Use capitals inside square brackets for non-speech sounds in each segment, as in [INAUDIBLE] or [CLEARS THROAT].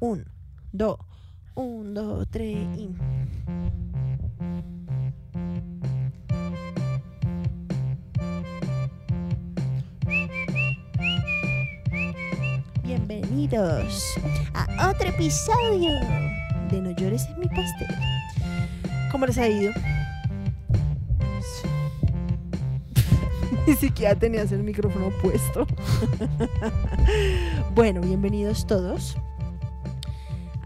Un, dos, un, dos, tres y... Bienvenidos a otro episodio de No llores en mi pastel. ¿Cómo les ha ido? [LAUGHS] Ni siquiera tenías el micrófono puesto. [LAUGHS] bueno, bienvenidos todos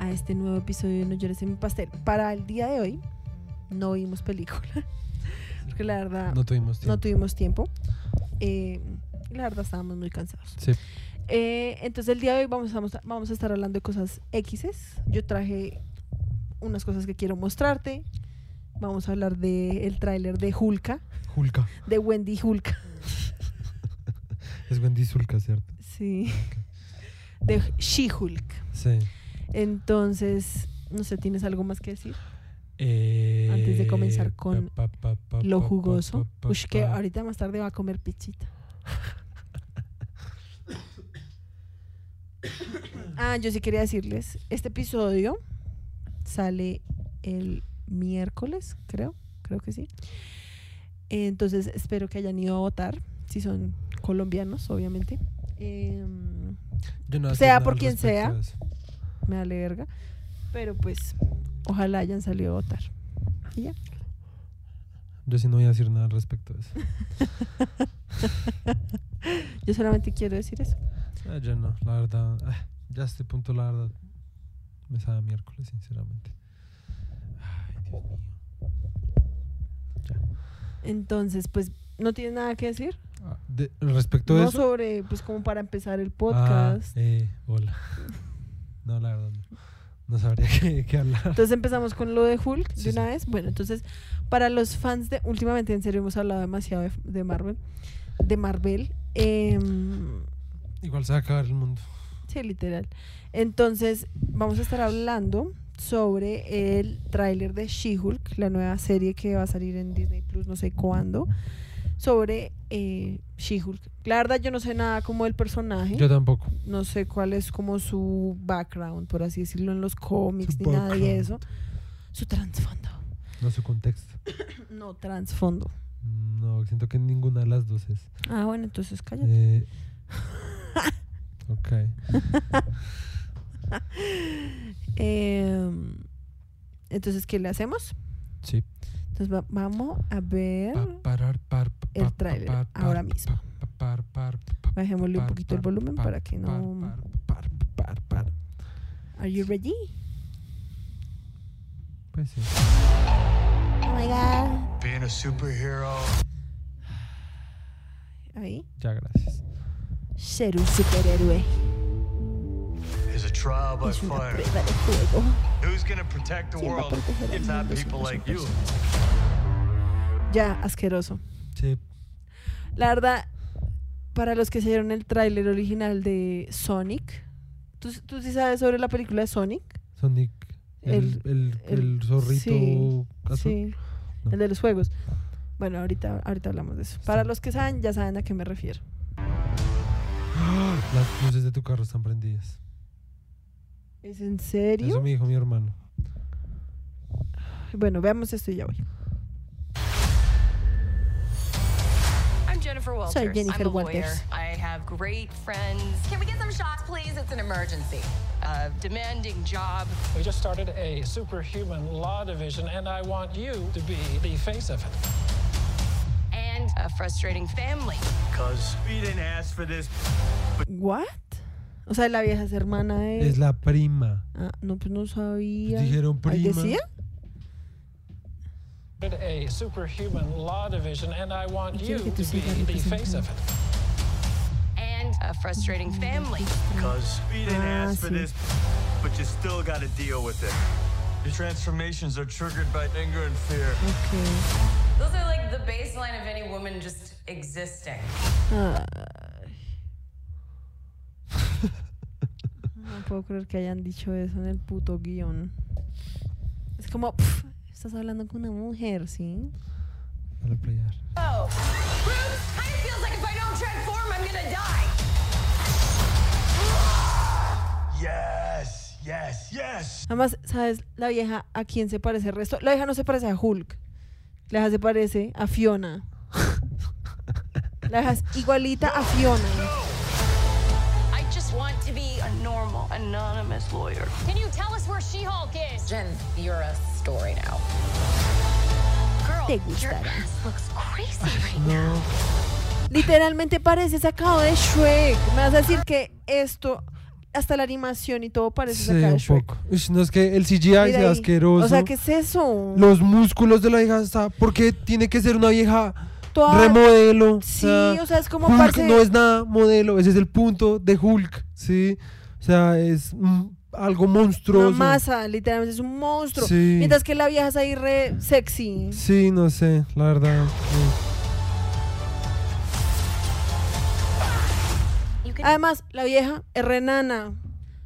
a este nuevo episodio de No llores en mi pastel. Para el día de hoy no vimos película. [LAUGHS] Porque la verdad No tuvimos tiempo. no tuvimos tiempo. Eh, la verdad estábamos muy cansados. Sí. Eh, entonces el día de hoy vamos a, vamos a estar hablando de cosas X's. Yo traje unas cosas que quiero mostrarte. Vamos a hablar del tráiler de Hulka, Hulka. de Wendy Hulka. [LAUGHS] Es Wendy Zulka, ¿cierto? Sí. De She-Hulk. Sí. Entonces, no sé, ¿tienes algo más que decir? Eh, Antes de comenzar con pa, pa, pa, Lo jugoso. Uy, que ahorita más tarde va a comer pichita. [COUGHS] Ah, yo sí quería decirles, este episodio sale el miércoles, creo, creo que sí. Entonces espero que hayan ido a votar, si son colombianos, obviamente. Em, Yo no sea por quien sea. Me vale verga. Pero pues, ojalá hayan salido a votar. Y ya. Yo sí no voy a decir nada al respecto de eso. [LAUGHS] Yo solamente quiero decir eso. Ah, yo no, la verdad. ah, ya a este punto, la verdad, me sabe a miércoles, sinceramente. Ay, Dios mío. Ya. Entonces, pues, ¿no tienes nada que decir? Ah, de- respecto de No eso. sobre, pues, como para empezar el Ah, podcast. eh, hola. [LAUGHS] No, la verdad, no. No sabría [LAUGHS] qué, qué hablar. Entonces empezamos con lo de Hulk Sí, de una sí. vez. Bueno, entonces, para los fans de. Últimamente, en serio, hemos hablado demasiado de, de Marvel. De Marvel. em, Igual se va a acabar el mundo. sí, literal. Entonces, vamos a estar hablando sobre el tráiler de She-Hulk, la nueva serie que va a salir en Disney Plus, no sé cuándo. Sobre eh, She-Hulk. La verdad, yo no sé nada como del personaje. Yo tampoco. no sé cuál es como su background, por así decirlo, en los cómics Su ni nada de background. eso. Su trasfondo. No su contexto. [COUGHS] No, trasfondo. No, siento que ninguna de las dos es. Ah, bueno, entonces cállate. Eh, ok. [LAUGHS] Em, entonces, ¿qué le hacemos? Sí. Entonces, va- vamos a ver. El par, ahora pa- mismo. Bajémosle un poquito el volumen par, para que no. par, par, par, par. Are you ready? Pues sí. Oh my god. Being a superhero Ahí. Ya, gracias. Ser un superhéroe is a trial by fire. Who's gonna protect the ¿Quién va a world if not mundo si people no son like you? Ya, asqueroso. Sí. La verdad, para los que se dieron el tráiler original de Sonic, ¿tú, tú sí sabes sobre la película de Sonic? Sonic. El, el, el, el- zorrito sí, azul. Sí, No. el de los juegos. Bueno, ahorita, ahorita hablamos de eso. Para los que saben, ya saben a qué me refiero. ¡Ah! Las luces de tu carro están prendidas. ¿Es en Eso serio? me dijo mi hermano. Bueno, veamos esto y ya voy. I'm Jennifer Walters. Soy Jennifer I'm a lawyer. Walters. I have great friends. Can we get some shots, please? It's an emergency. A demanding job. We just started a superhuman law division, and I want you to be the face of it. and a frustrating family. Cause we didn't ask for this. ¿What? O sea, la vieja es hermana de... Es la prima. Ah, no, pues no sabía. Pues dijeron ¿Ahí prima. decía? A superhuman law division, and I want Y you to tú be the face of it. And a frustrating family. Cause we didn't Ah, ask for sí. this, but you still gotta deal with it. Your transformations are triggered by anger and fear. Ok. Those are like the baseline of any woman just existing. Ay. No puedo creer que hayan dicho eso en el puto guion. Es como, pf, estás hablando con una mujer, ¿sí? Para playar. Oh. Yes, Yes, yes. Además, ¿sabes? La vieja a quién se parece el resto. La vieja no se parece a Hulk. La vieja se parece a Fiona. La vieja es igualita a Fiona. Anonymous lawyer. Can you tell us where She-Hulk is? Jen, you're a story now. Girl, Te your gustará. ass looks crazy right now. No. Literalmente parece sacado de Shrek. Me vas a decir que esto, hasta la animación y todo parece Sí, sacado de un poco. Uy, no es que el CGI Mira sea ahí. asqueroso. O sea, ¿qué es eso? Los músculos de la vieja está. porque tiene que ser una vieja Toda- remodelo? Sí, o sea, es como Hulk parce- no es nada modelo. Ese es el punto de Hulk. Sí. O sea, es mm, algo monstruoso. Una masa, literalmente es un monstruo. Sí. Mientras que la vieja es ahí re sexy. Sí, no sé, la verdad. Además, la vieja es re nana.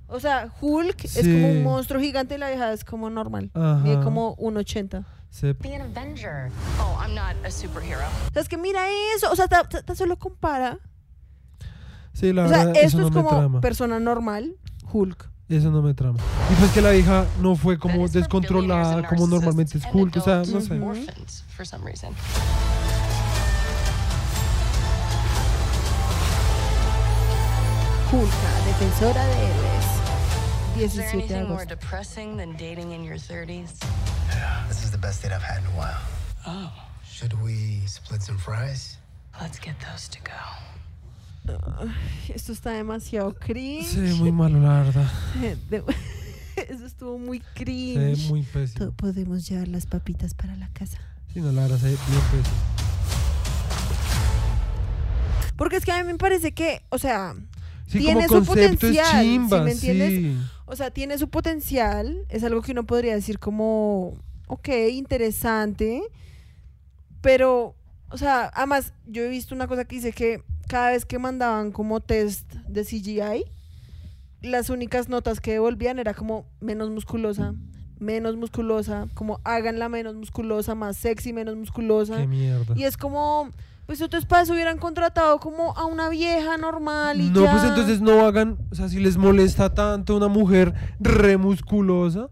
O sea, Hulk es Sí. como un monstruo gigante y la vieja es como normal. Ajá. Mide como 1,80. Se- Be an Avenger. Oh, I'm not a superhero. O sea, es que mira eso. O sea, ta- ta- ta solo compara. Sí, la o sea, verdad, esto eso no es me como trama. persona normal, Hulk. Eso no me trama. Y pues que la vieja no fue como descontrolada como normalmente es Hulk. O sea, no sé. Hulka, defensora de héroes. Is there 17 de agosto. 30s? This is the best date I've had in a while. Oh, Should we split some fries? let's get those to go. Esto está demasiado cringe. Sí, muy malo, la verdad. De- [LAUGHS] Eso estuvo muy Sí, cringe. muy To- pésimo. Podemos llevar las papitas para la casa. Sí, no, la verdad, sí, bien pésimo. Porque es que a mí me parece que, o sea, Sí, Tiene como su es potencial, ¿sí me entiendes? sí. o sea, tiene su potencial. Es algo que uno podría decir como, ok, interesante. Pero, o sea, además, yo he visto una cosa que dice que cada vez que mandaban como test de CGI, las únicas notas que devolvían era como menos musculosa, menos musculosa, como háganla menos musculosa, más sexy, menos musculosa. Qué mierda. Y es como, pues otros padres hubieran contratado como a una vieja normal y No, ya. pues entonces no hagan, o sea, si les molesta tanto una mujer remusculosa,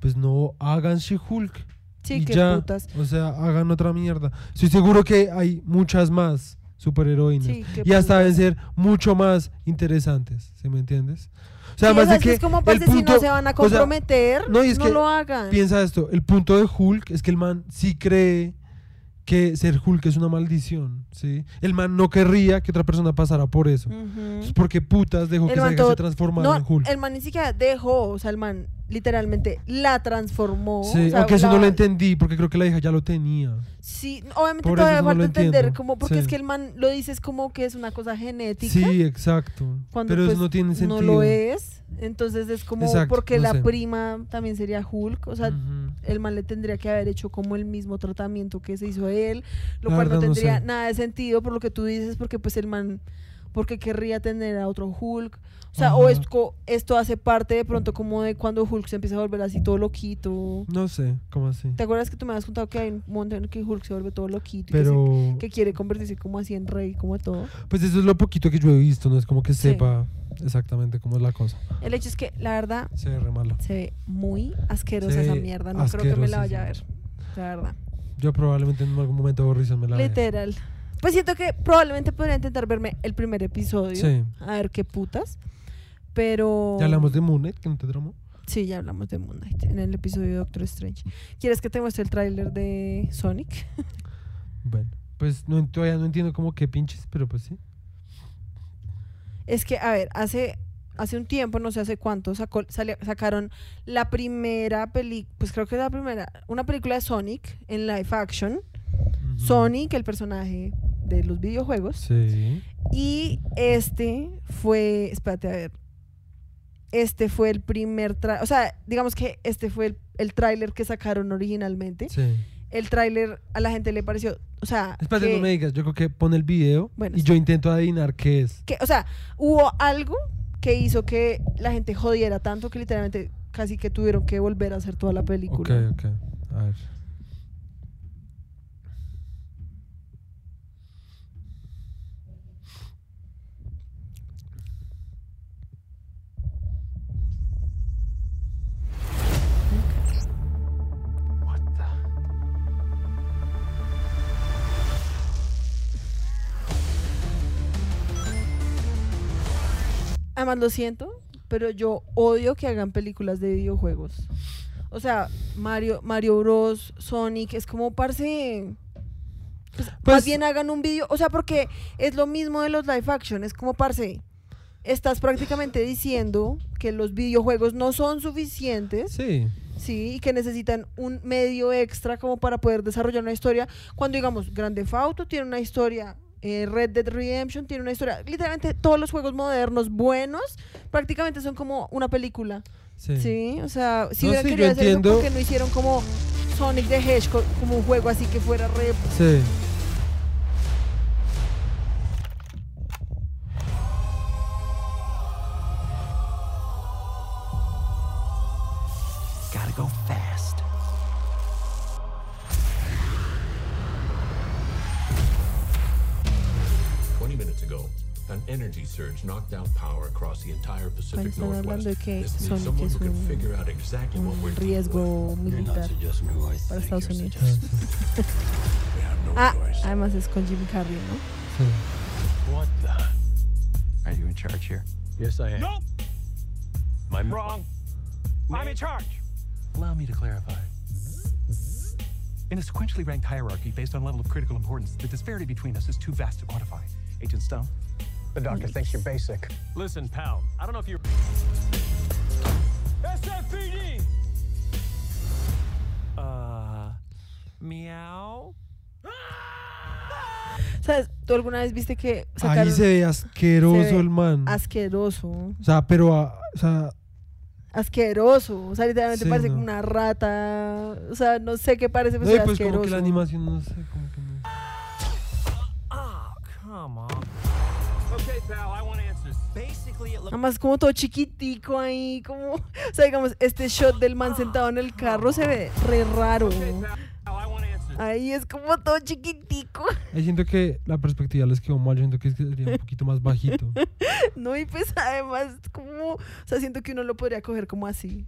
pues no hagan She-Hulk. Sí, y qué ya, putas. O sea, hagan otra mierda. Estoy seguro que hay muchas más superheroínas. Sí, y hasta deben ser mucho más interesantes, ¿sí me entiendes? O sea, además de es que es como el parce, si punto- no se van a o sea, comprometer, no, y es que lo hagan. Piensa esto, el punto de Hulk es que el man sí cree que ser Hulk es una maldición, ¿sí? El man no querría que otra persona pasara por eso. Ujú. Entonces, ¿por qué putas dejó que El todo- se transformara no, en Hulk? el man ni siquiera dejó, o sea, el man literalmente la transformó. Sí, o sea, aunque eso no lo entendí, porque creo que la hija ya lo tenía. Sí, obviamente Por todavía no falta lo entender como porque Sí. es que el man lo dices como que es una cosa genética. Sí, exacto. cuando Pero pues, eso no tiene sentido. No lo es. Entonces es como Exacto, porque no la sé. prima también sería Hulk, o sea, el man le tendría que haber hecho como el mismo tratamiento que se hizo él, lo La cual no verdad no tendría sé. nada de sentido por lo que tú dices, porque pues el man, porque querría tener a otro Hulk, o sea, o esto, esto hace parte de pronto como de cuando Hulk se empieza a volver así todo loquito. No sé, ¿cómo así? ¿Te acuerdas que tú me habías contado que hay un momento en que Hulk se vuelve todo loquito y que, se- que quiere convertirse como así en rey, como todo? pues eso es lo poquito que yo he visto, no es como que Sí. sepa exactamente cómo es la cosa. El hecho es que la verdad Se ve re malo. se ve muy asquerosa esa mierda, no creo que me la vaya a ver, la verdad. Yo probablemente en algún momento aburrido me la vea. Literal. Pues siento que probablemente podría intentar verme el primer episodio. Sí. A ver qué putas. Pero. Ya hablamos de Moon Knight, que no te tramó. Sí, ya hablamos de Moon Knight en el episodio de Doctor Strange. ¿Quieres que te muestre el tráiler de Sonic? [LAUGHS] Bueno, pues no, todavía no entiendo cómo que pinches, pero pues sí. Es que, a ver, hace, hace un tiempo, no sé hace cuánto, sacó, sale- sacaron la primera película, pues creo que es la primera, una película de Sonic en live action. Ujú. Sonic, el personaje de los videojuegos. Sí. Y este fue, espérate a ver, este fue el primer tráiler, o sea, digamos que este fue el, el tráiler que sacaron originalmente. Sí. El tráiler a la gente le pareció, o sea, Espérate, que, no me digas. Yo creo que pone el video Bueno, y sí. yo intento adivinar qué es. que- o sea, hubo algo que hizo que la gente jodiera tanto que literalmente casi que tuvieron que volver a hacer toda la Ok, película. ok. A ver. Además, lo siento, pero yo odio que hagan películas de videojuegos. O sea, Mario, Mario Bros, Sonic, es como parce. pues, más Pues- bien hagan un video. O sea, porque es lo mismo de los live action. Es como parce. Estás prácticamente diciendo que los videojuegos no son suficientes. Sí. Sí, y que necesitan un medio extra como para poder desarrollar una historia. Cuando digamos, Grand Theft Auto tiene una historia, eh, Red Dead Redemption tiene una historia. Literalmente todos los juegos modernos buenos prácticamente son como una película. Sí. Sí, o sea, si No, hubieran sí, querido hacer eso, porque no hicieron como Sonic the Hedgehog, como un juego así que fuera re... Sí. Knocked out power across the entire Pacific Están hablando Northwest. de que This needs Sonic someone es who can un- figure out exactly what we're un dealing with. riesgo You're not militar suggesting who I para Estados Unidos. Ah, suggesting. [LAUGHS] sí. We have no Ah, además es con Jim Carrey, ¿no? sí. What the? Are you in charge here? Yes, I am. Nope. My Wrong. I'm in charge. Allow me to clarify. In a sequentially ranked hierarchy based on level of critical importance, the disparity between us is too vast to quantify. Agent Stone? The doctor thinks you're basic. Listen, pal, I don't know if you're. SFPD. Uh. Meow? ¿Sabes? ¿Tú alguna vez viste que Ahí sacaron se ve asqueroso se ve el man. asqueroso? o sea, pero, ah, o sea, asqueroso. O sea, literalmente Sí, parece no. como una rata. O sea, no sé qué parece, pero no, y se ve pues como asqueroso. que la animación, no sé, como que no. Oh, come on. Además, como todo chiquitico ahí, como... O sea, digamos, este shot del man sentado en el carro se ve re raro. Okay, pal, I want answers. Ahí es como todo chiquitico. Ahí siento que la perspectiva les quedó mal, yo siento que sería un poquito más bajito. [LAUGHS] No, y pues además, como... O sea, siento que uno lo podría coger como así.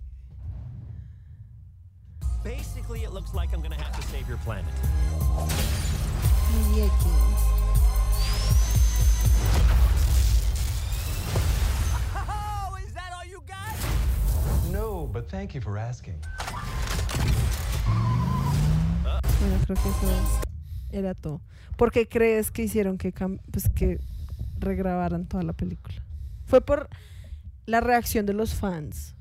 basically it looks like I'm gonna have to save your planet. No, but thank you for asking. Bueno, creo que eso era todo. ¿Por qué crees que hicieron que, pues, que regrabaran toda la película? Fue por la reacción de los fans.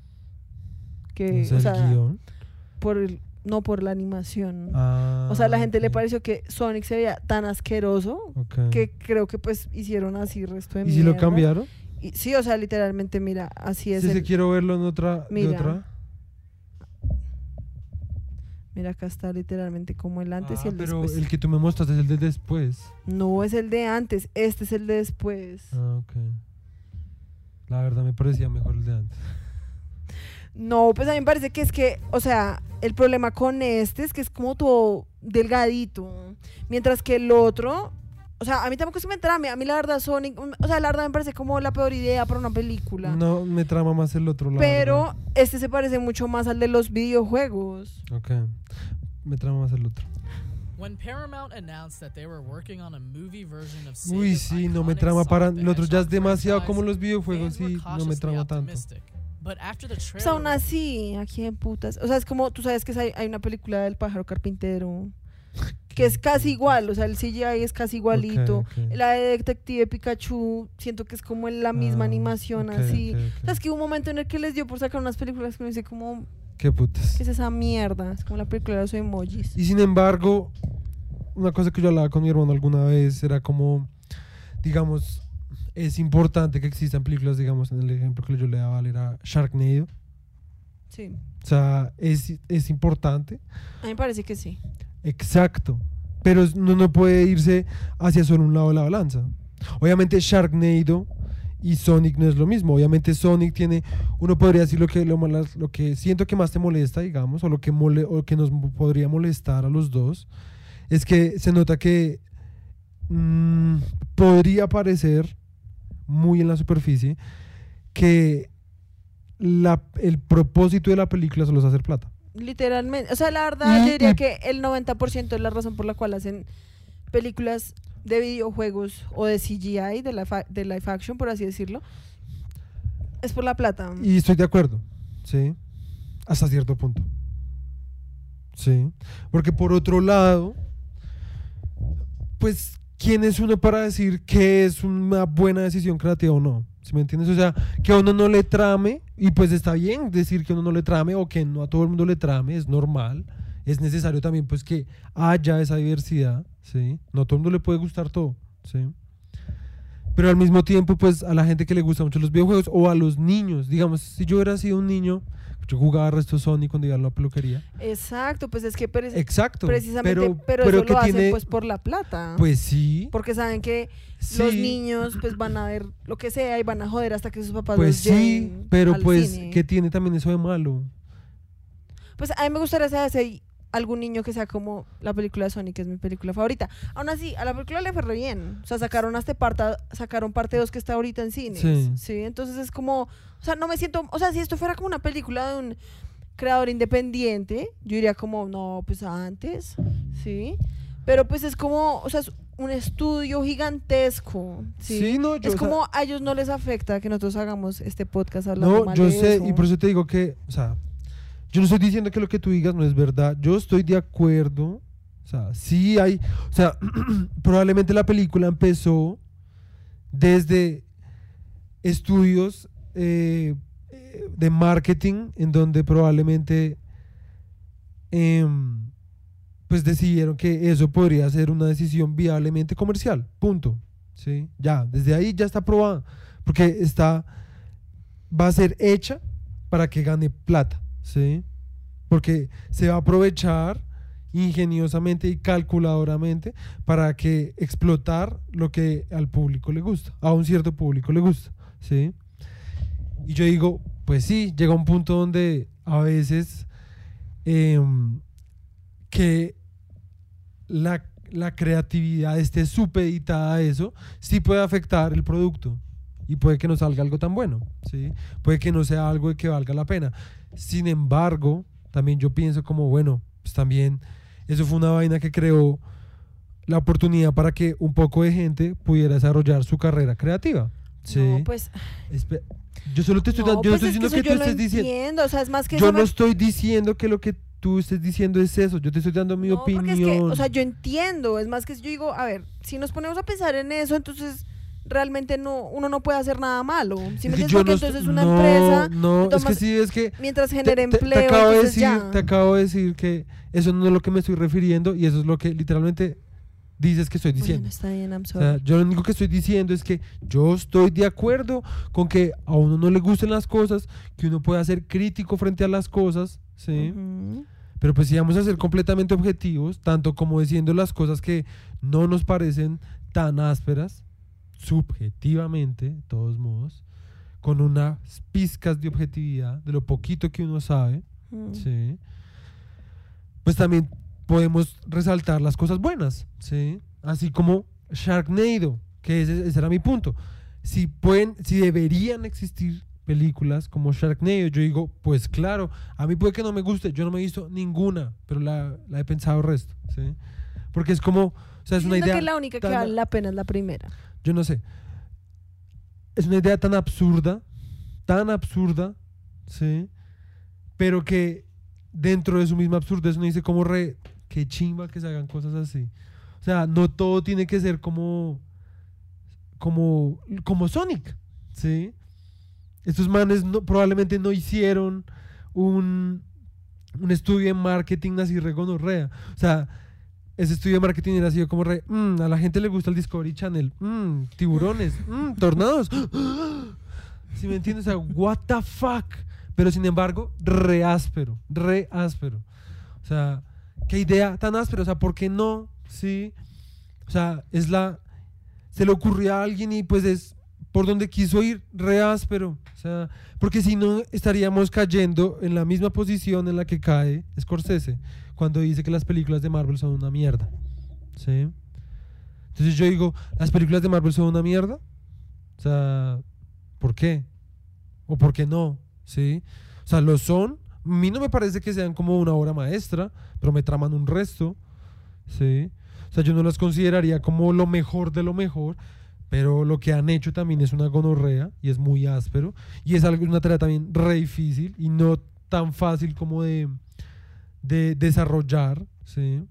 Que, O sea, o el sea, guion. por el- no por la animación. Ah, o sea, a la gente le pareció que Sonic se veía tan asqueroso que creo que pues hicieron así resto de ¿Y si lo cambiaron? Y- sí, o sea, literalmente, mira, así es. Si se el- quiero verlo en otra, de Mira. otra. Mira, acá está literalmente como el antes y Ah, el pero después. el que tú me mostraste es el de después. No es el de antes, este es el de después. Ah, ok. La verdad me parecía mejor el de antes. No, pues a mí me parece que es que, o sea, el problema con este es que es como todo delgadito. Mientras que el otro, o sea, a mí tampoco se me trame. A mí la verdad Sonic, o sea, la verdad me parece como la peor idea para una película. No, me trama más el otro lado. Pero este se parece mucho más al de los videojuegos. Ok. Me trama más el otro. When Paramount announced that they were working on a movie version of Sega's Uy, sí, no me trama para. El otro ya es demasiado como los videojuegos y no me trama tanto. optimistic. But after the Pues trailer, aún así, aquí en putas. O sea, es como, tú sabes que hay, hay una película del pájaro carpintero que es casi igual, o sea, el CGI es casi igualito. Ok, ok. La de Detective Pikachu, siento que es como en la misma Ah, animación, ok, así. O sea, es que hubo un momento en el que les dio por sacar unas películas que uno dice como, Qué putas. ¿qué es esa mierda? Es como la película de los emojis. Y sin embargo, una cosa que yo hablaba con mi hermano alguna vez era como, digamos, es importante que existan películas, digamos, en el ejemplo que yo le daba era Sharknado. Sí, O sea, es, es importante. a mí me parece que sí. Exacto. Pero no, no puede irse hacia solo un lado de la balanza. Obviamente Sharknado y Sonic no es lo mismo. Obviamente Sonic tiene, uno podría decir lo que, lo, lo que siento que más te molesta, digamos, o lo que, mole, o que nos podría molestar a los dos, es que se nota que mm, podría parecer muy en la superficie que la- el propósito de la película solo es hacer plata. Literalmente. O sea, la verdad, yo diría que el 90% es la razón por la cual hacen películas de videojuegos o de CGI, de, la de live action, por así decirlo. Es por la plata. Y estoy de acuerdo, ¿sí? Hasta cierto punto. Sí. Porque por otro lado, pues, ¿quién es uno para decir que es una buena decisión creativa o no? ¿Sí me entiendes? O sea, que a uno no le trame, y pues está bien decir que a uno no le trame o que no a todo el mundo le trame, es normal. Es necesario también pues que haya esa diversidad, ¿sí? No a todo el mundo le puede gustar todo, ¿sí? Pero al mismo tiempo, pues a la gente que le gustan mucho los videojuegos o a los niños, digamos, si yo hubiera sido un niño, yo jugaba resto Sony cuando iba a la peluquería. Exacto, pues es que Exacto. precisamente, pero, pero, pero eso que lo hacen tiene, pues por la plata. pues sí, porque saben que los sí. niños pues van a ver lo que sea y van a joder hasta que sus papás pues los sí, pero al pues cine. que tiene también eso de malo. Pues a mí me gustaría saber si hay algún niño que sea como la película de Sonic, que es mi película favorita. Aún así, a la película le fue re bien. O sea, sacaron hasta parte, sacaron parte 2 que está ahorita en cines. Sí. Sí. entonces es como, o sea, no me siento, o sea, si esto fuera como una película de un creador independiente, yo diría como, no, pues antes, ¿sí? Pero pues es como, o sea, es un estudio gigantesco, ¿sí? Sí, no, yo, es o sea- como a ellos no les afecta que nosotros hagamos este podcast hablando No, mal yo de sé, eso. y por eso te digo que, o sea, yo no estoy diciendo que lo que tú digas no es verdad, yo estoy de acuerdo, o sea, sí hay, o sea, [CLEARS THROAT] probablemente la película empezó desde estudios eh, eh, de marketing en donde probablemente em, pues decidieron que eso podría ser una decisión viablemente comercial, punto. ¿sí? Ya, desde ahí ya está aprobada, porque está, va a ser hecha para que gane plata, ¿sí? Porque se va a aprovechar ingeniosamente y calculadoramente para que explotar lo que al público le gusta, a un cierto público le gusta, ¿sí? Y yo digo, pues sí, llega un punto donde a veces em, que la, la creatividad esté supeditada a eso, sí puede afectar el producto y puede que no salga algo tan bueno, ¿sí? Puede que no sea algo que valga la pena. Sin embargo, también yo pienso como, bueno, pues también eso fue una vaina que creó la oportunidad para que un poco de gente pudiera desarrollar su carrera creativa. ¿sí? No, pues, Espe- yo solo te estoy no, dando, yo pues estoy es diciendo que, tú estés diciendo. entiendo, o sea, es más que Yo no me- estoy diciendo que lo que tú estés diciendo es eso. Yo te estoy dando mi No, opinión. es que, o sea, yo entiendo, es más que yo digo, a ver, si nos ponemos a pensar en eso, entonces realmente no uno no puede hacer nada malo. ¿sí me [LAUGHS] Es que entiendes? no entonces una no, empresa No, es que tomas- sí, es que. mientras genere te- te empleo, acabo de decir, ya. te acabo de decir que eso no es lo que me estoy refiriendo y eso es lo que literalmente dices que estoy diciendo. Bueno, está bien, I'm O sea, sorry. yo lo único que estoy diciendo es que yo estoy de acuerdo con que a uno no le gusten las cosas, que uno pueda ser crítico frente a las cosas, ¿sí? Pero pues si vamos a ser completamente objetivos, tanto como diciendo las cosas que no nos parecen tan ásperas, subjetivamente, de todos modos, con unas pizcas de objetividad, de lo poquito que uno sabe, Mm. ¿sí? pues también podemos resaltar las cosas buenas, ¿sí? Así como Sharknado, que ese, ese era mi punto. Si pueden, si deberían existir películas como Sharknado, yo digo, pues claro, a mí puede que no me guste, yo no me he visto ninguna, pero la, la he pensado resto, ¿sí? Porque es como, o sea, es una idea que la única que vale la pena es la primera. Yo no sé. Es una idea tan absurda, tan absurda, ¿sí? Pero que dentro de su misma absurdez uno dice como re, qué chimba que se hagan cosas así. O sea, no todo tiene que ser como, como, como Sonic, ¿sí? Estos manes probablemente no hicieron un, un estudio en marketing así re gonorrea. O sea, ese estudio de marketing era así como re, "Mm, a la gente le gusta el Discovery Channel, mm, tiburones, mm, tornados. [GASPS] ¿Sí me entiendes? O sea, what the fuck. Pero sin embargo, re áspero, re áspero. O sea, qué idea tan áspera. O sea, ¿por qué no? Sí. O sea, es la. Se le ocurrió a alguien y pues es por donde quiso ir, re áspero. O sea, porque si no estaríamos cayendo en la misma posición en la que cae Scorsese cuando dice que las películas de Marvel son una mierda. ¿Sí? Entonces yo digo, ¿las películas de Marvel son una mierda? O sea, ¿por qué? ¿O por qué no? ¿Sí? O sea, lo son. A mí no me parece que sean como una obra maestra, pero me traman un resto. ¿Sí? O sea, yo no las consideraría como lo mejor de lo mejor, Pero lo que han hecho también es una gonorrea y es muy áspero. Y es algo, una tarea también re difícil y no tan fácil como de, de desarrollar. ¿sí?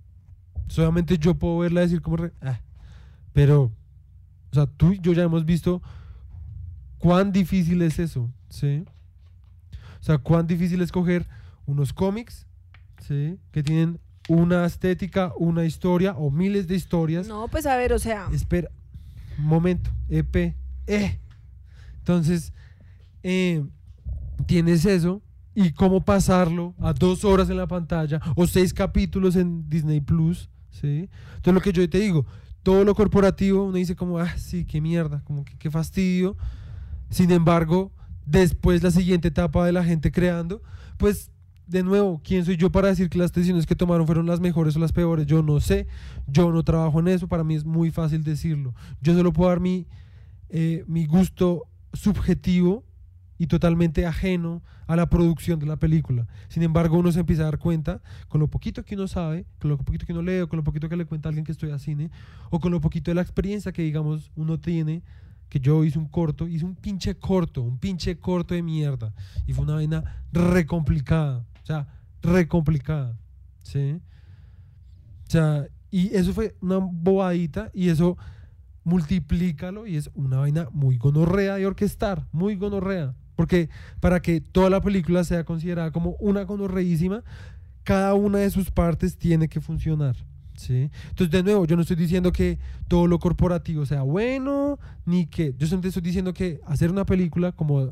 Solamente yo puedo verla decir como re, "Ah". Pero, o sea, tú y yo ya hemos visto cuán difícil es eso. ¿sí? O sea, cuán difícil es coger unos cómics ¿sí? que tienen una estética, una historia o miles de historias. No, pues a ver, o sea, Espera, un momento, EP, eh. Entonces, eh, tienes eso y cómo pasarlo a dos horas en la pantalla o seis capítulos en Disney Plus, ¿sí? Entonces, lo que yo te digo, todo lo corporativo, uno dice como, ah, sí, qué mierda, como que qué fastidio. Sin embargo, después la siguiente etapa de la gente creando, pues de nuevo, ¿quién soy yo para decir que las decisiones que tomaron fueron las mejores o las peores? Yo no sé, yo no trabajo en eso, para mí es muy fácil decirlo. Yo solo puedo dar mi, eh, mi gusto subjetivo y totalmente ajeno a la producción de la película. Sin embargo, uno se empieza a dar cuenta con lo poquito que uno sabe, con lo poquito que uno lee, o con lo poquito que le cuenta a alguien que estudia cine, o con lo poquito de la experiencia que, digamos, uno tiene que yo hice un corto, hice un pinche corto, un pinche corto de mierda. Y fue una vaina re complicada. O sea, re complicada. ¿Sí? O sea, y eso fue una bobadita y eso multiplícalo y es una vaina muy gonorrea de orquestar, muy gonorrea. Porque para que toda la película sea considerada como una gonorreísima, cada una de sus partes tiene que funcionar. ¿sí? Entonces, de nuevo, yo no estoy diciendo que todo lo corporativo sea bueno, ni que. Yo simplemente estoy diciendo que hacer una película como.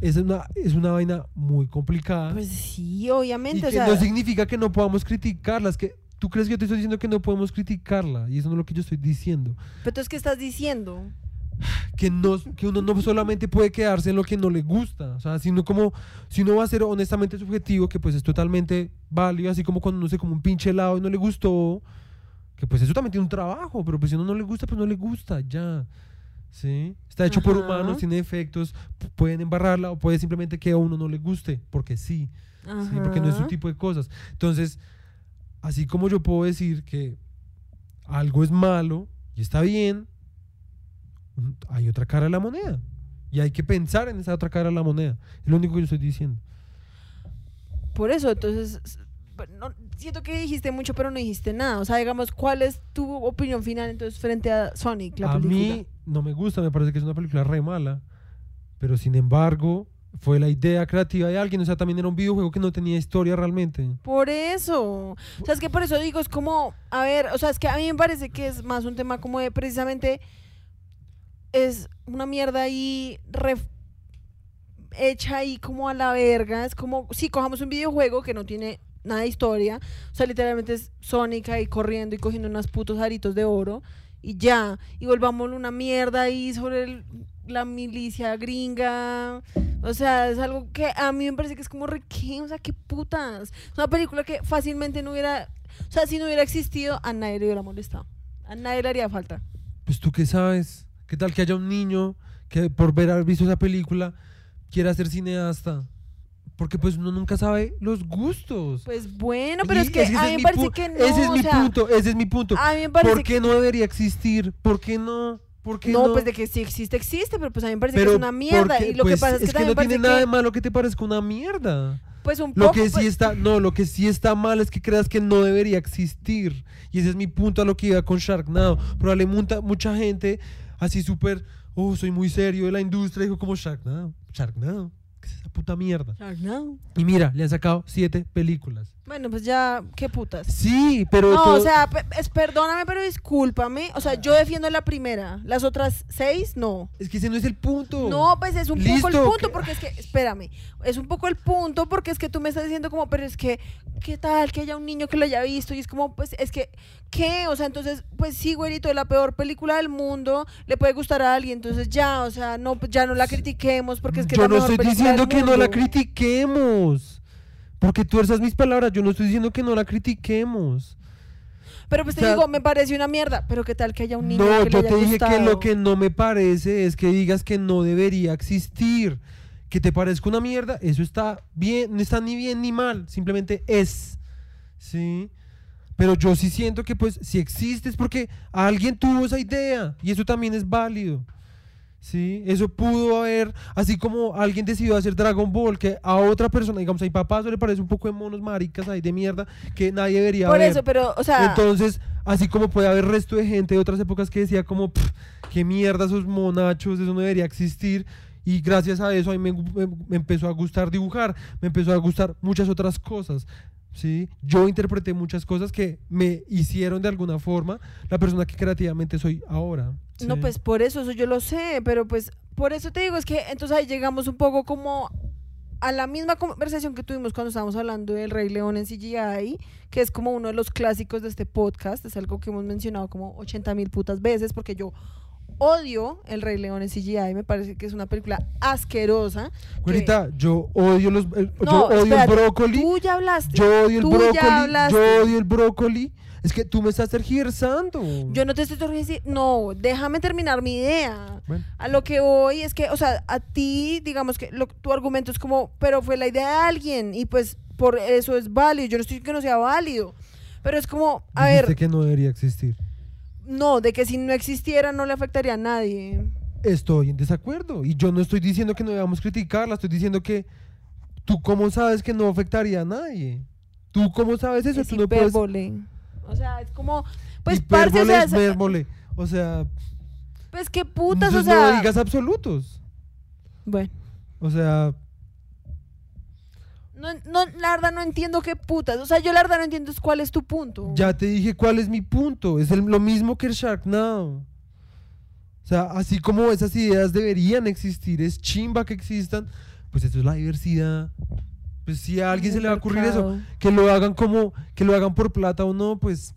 Es una, es una vaina muy complicada. pues sí, y obviamente, que o sea, no significa que no podamos criticarla. Es que tú crees que yo te estoy diciendo que no podemos criticarla. Y eso no es lo que yo estoy diciendo. pero entonces, ¿qué estás diciendo? Que, no, que uno no solamente puede quedarse en lo que no le gusta, o sea, sino como si uno va a ser honestamente subjetivo, que pues es totalmente válido, así como cuando uno se como un pinche helado y no le gustó, que pues eso también tiene un trabajo, pero pues si uno no le gusta, pues no le gusta, ya. ¿Sí? Está hecho por humanos, tiene efectos, pueden embarrarla o puede simplemente que a uno no le guste, porque sí, ¿sí? porque no es su tipo de cosas. Entonces, así como yo puedo decir que algo es malo y está bien, hay otra cara de la moneda. Y hay que pensar en esa otra cara de la moneda. Es lo único que yo estoy diciendo. Por eso, entonces, s- pero no- siento que dijiste mucho, pero no dijiste nada. O sea, digamos, ¿cuál es tu opinión final entonces frente a Sonic, la a película? mí no me gusta, me parece que es una película re mala. Pero sin embargo, fue la idea creativa de alguien. O sea, también era un videojuego que no tenía historia realmente. Por eso. O sea, es que por eso digo, es como, a ver, o sea, es que a mí me parece que es más un tema como de precisamente es una mierda ahí hecha ahí como a la verga. Es como, si cojamos un videojuego que no tiene nada de historia, o sea, literalmente es Sonic ahí corriendo y cogiendo unos putos aritos de oro y ya, y volvamos una mierda ahí sobre la milicia gringa. O sea, es algo que a mí me parece que es como re ¿qué? o sea, qué putas. Es una película que fácilmente no hubiera, o sea, si no hubiera existido, a nadie le hubiera molestado. A nadie le haría falta. Pues tú qué sabes. ¿Qué tal que haya un niño que por ver haber visto esa película quiera ser cineasta? Porque pues uno nunca sabe los gustos. Pues bueno, pero Y es que a mí me parece que no. Ese es mi sea, punto, ese es mi punto. A mí me parece ¿Por qué no debería existir? ¿Por qué no? ¿Por qué no, no? pues de que si existe, existe, pero pues a mí me parece Pero que es una mierda. porque, Y lo que pues, pasa es que, es que no tiene nada que, de malo que te parezca una mierda. pues un Lo poco, que sí pues, está, no, lo que sí está mal es que creas que no debería existir. Y ese es mi punto a lo que iba con Sharknado. Probablemente mucha gente así súper, oh, soy muy serio de la industria, dijo como Sharknado. Sharknado, ¿qué es esa puta mierda? Sharknado. Y mira, le han sacado siete películas. Bueno, pues ya, qué putas. Sí, pero... No, todo- o sea, es, perdóname, pero discúlpame. O sea, yo defiendo la primera. Las otras seis, no. Es que ese no es el punto. No, pues es un poco el punto, que- porque es que, espérame, es un poco el punto, porque es que tú me estás diciendo como, pero es que, ¿qué tal que haya un niño que lo haya visto? Y es como, pues, es que, ¿qué? O sea, entonces, pues sí, güerito, es la peor película del mundo, le puede gustar a alguien, entonces ya, o sea, no, ya no la critiquemos, porque es que yo la no estoy diciendo que no la critiquemos. Porque tú esas mis palabras. Yo no estoy diciendo que no la critiquemos. Pero pues te O sea, digo, me parece una mierda, pero ¿qué tal que haya un niño No, que le yo haya te dije que gustado? lo que no me parece es que digas que no debería existir. Que te parezca una mierda, eso está bien, no está ni bien ni mal, simplemente es. ¿Sí? Pero yo sí siento que pues si existe es porque alguien tuvo esa idea y eso también es válido. Sí, eso pudo haber, así como alguien decidió hacer Dragon Ball, que a otra persona, digamos, a mi papá eso le parece un poco de monos maricas ahí de mierda, que nadie debería Por ver. eso, pero, o sea, Entonces, así como puede haber resto de gente de otras épocas que decía como, "Pff, qué mierda esos monachos, eso no debería existir. Y gracias a eso a mí me, me- me empezó a gustar dibujar, me empezó a gustar muchas otras cosas. ¿sí? Yo interpreté muchas cosas que me hicieron de alguna forma la persona que creativamente soy ahora. No, pues por eso, eso yo lo sé, pero pues por eso te digo, es que entonces ahí llegamos un poco como a la misma conversación que tuvimos cuando estábamos hablando del Rey León en CGI, que es como uno de los clásicos de este podcast, es algo que hemos mencionado como 80 mil putas veces, porque yo odio el Rey León en CGI, me parece que es una película asquerosa. que- Güerita, yo odio los el- No, yo odio espérate, el brócoli. Tú ya hablaste. Yo odio el tú brócoli. ya hablaste. Yo odio el brócoli. Es que tú me estás tergiversando. Yo no te estoy diciendo, no, déjame terminar mi idea. Bueno. A lo que voy es que, o sea, a ti, digamos que lo- tu argumento es como, pero fue la idea de alguien y pues por eso es válido. Yo no estoy diciendo que no sea válido, pero es como, a Dijiste ver, que no debería existir. no, de que si no existiera no le afectaría a nadie. Estoy en desacuerdo. Y yo no estoy diciendo que no debamos criticarla. Estoy diciendo que tú cómo sabes que no afectaría a nadie. ¿Tú cómo sabes eso? es tú no puedes... O sea, es como, pues, parce, o sea, es es- hipérbole. O sea, pues qué putas, o sea. no digas absolutos. Bueno. O sea, No, no, la verdad no entiendo qué putas. O sea, yo la verdad no entiendo cuál es tu punto. ya te dije cuál es mi punto. Es el- lo mismo que el Sharknado. O sea, así como esas ideas deberían existir, es chimba que existan, pues eso es la diversidad. Pues si a alguien se le va a ocurrir eso, que lo hagan como, que lo hagan por plata o no, pues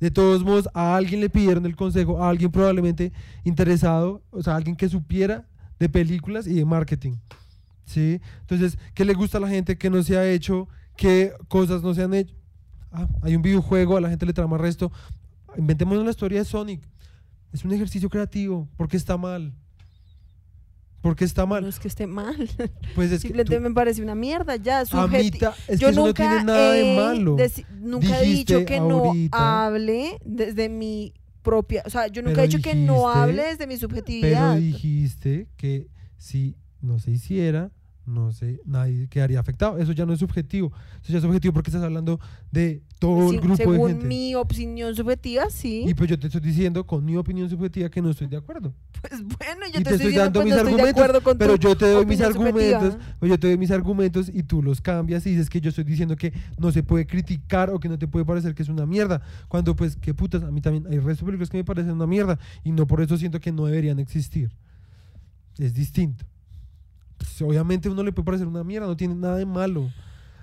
de todos modos a alguien le pidieron el consejo, a alguien probablemente interesado, o sea, alguien que supiera de películas y de marketing. ¿Sí? Entonces, ¿qué le gusta a la gente? ¿Qué no se ha hecho? ¿Qué cosas no se han hecho? Ah, hay un videojuego, a la gente le trama resto. Inventemos la historia de Sonic. Es un ejercicio creativo. ¿Por qué está mal? ¿Por qué está No mal? es que esté mal. [LAUGHS] Pues es que Simplemente tú- me parece una mierda ya. A mí subjeti- ta- es yo que eso no nunca tiene nada de malo. nunca he dicho que no hable desde mi propia. O sea, yo nunca Pero he dicho que no hable desde mi Pero subjetividad. dijiste que si no se hiciera, no sé, nadie quedaría afectado. Eso ya no es subjetivo. Eso ya es subjetivo porque estás hablando de todo Sí, el grupo de según gente. mi opinión subjetiva, sí. Y pues yo te estoy diciendo con mi opinión subjetiva que no estoy de acuerdo. Pues bueno, y yo te, estoy dando pues, mis argumentos, con pero yo te doy mis argumentos, pues yo te doy mis argumentos y tú los cambias y dices que yo estoy diciendo que no se puede criticar o que no te puede parecer que es una mierda, cuando pues qué putas, a mí también hay resto de películas que me parecen una mierda y no por eso siento que no deberían existir. Es distinto. Pues, obviamente uno le puede parecer una mierda, no tiene nada de malo.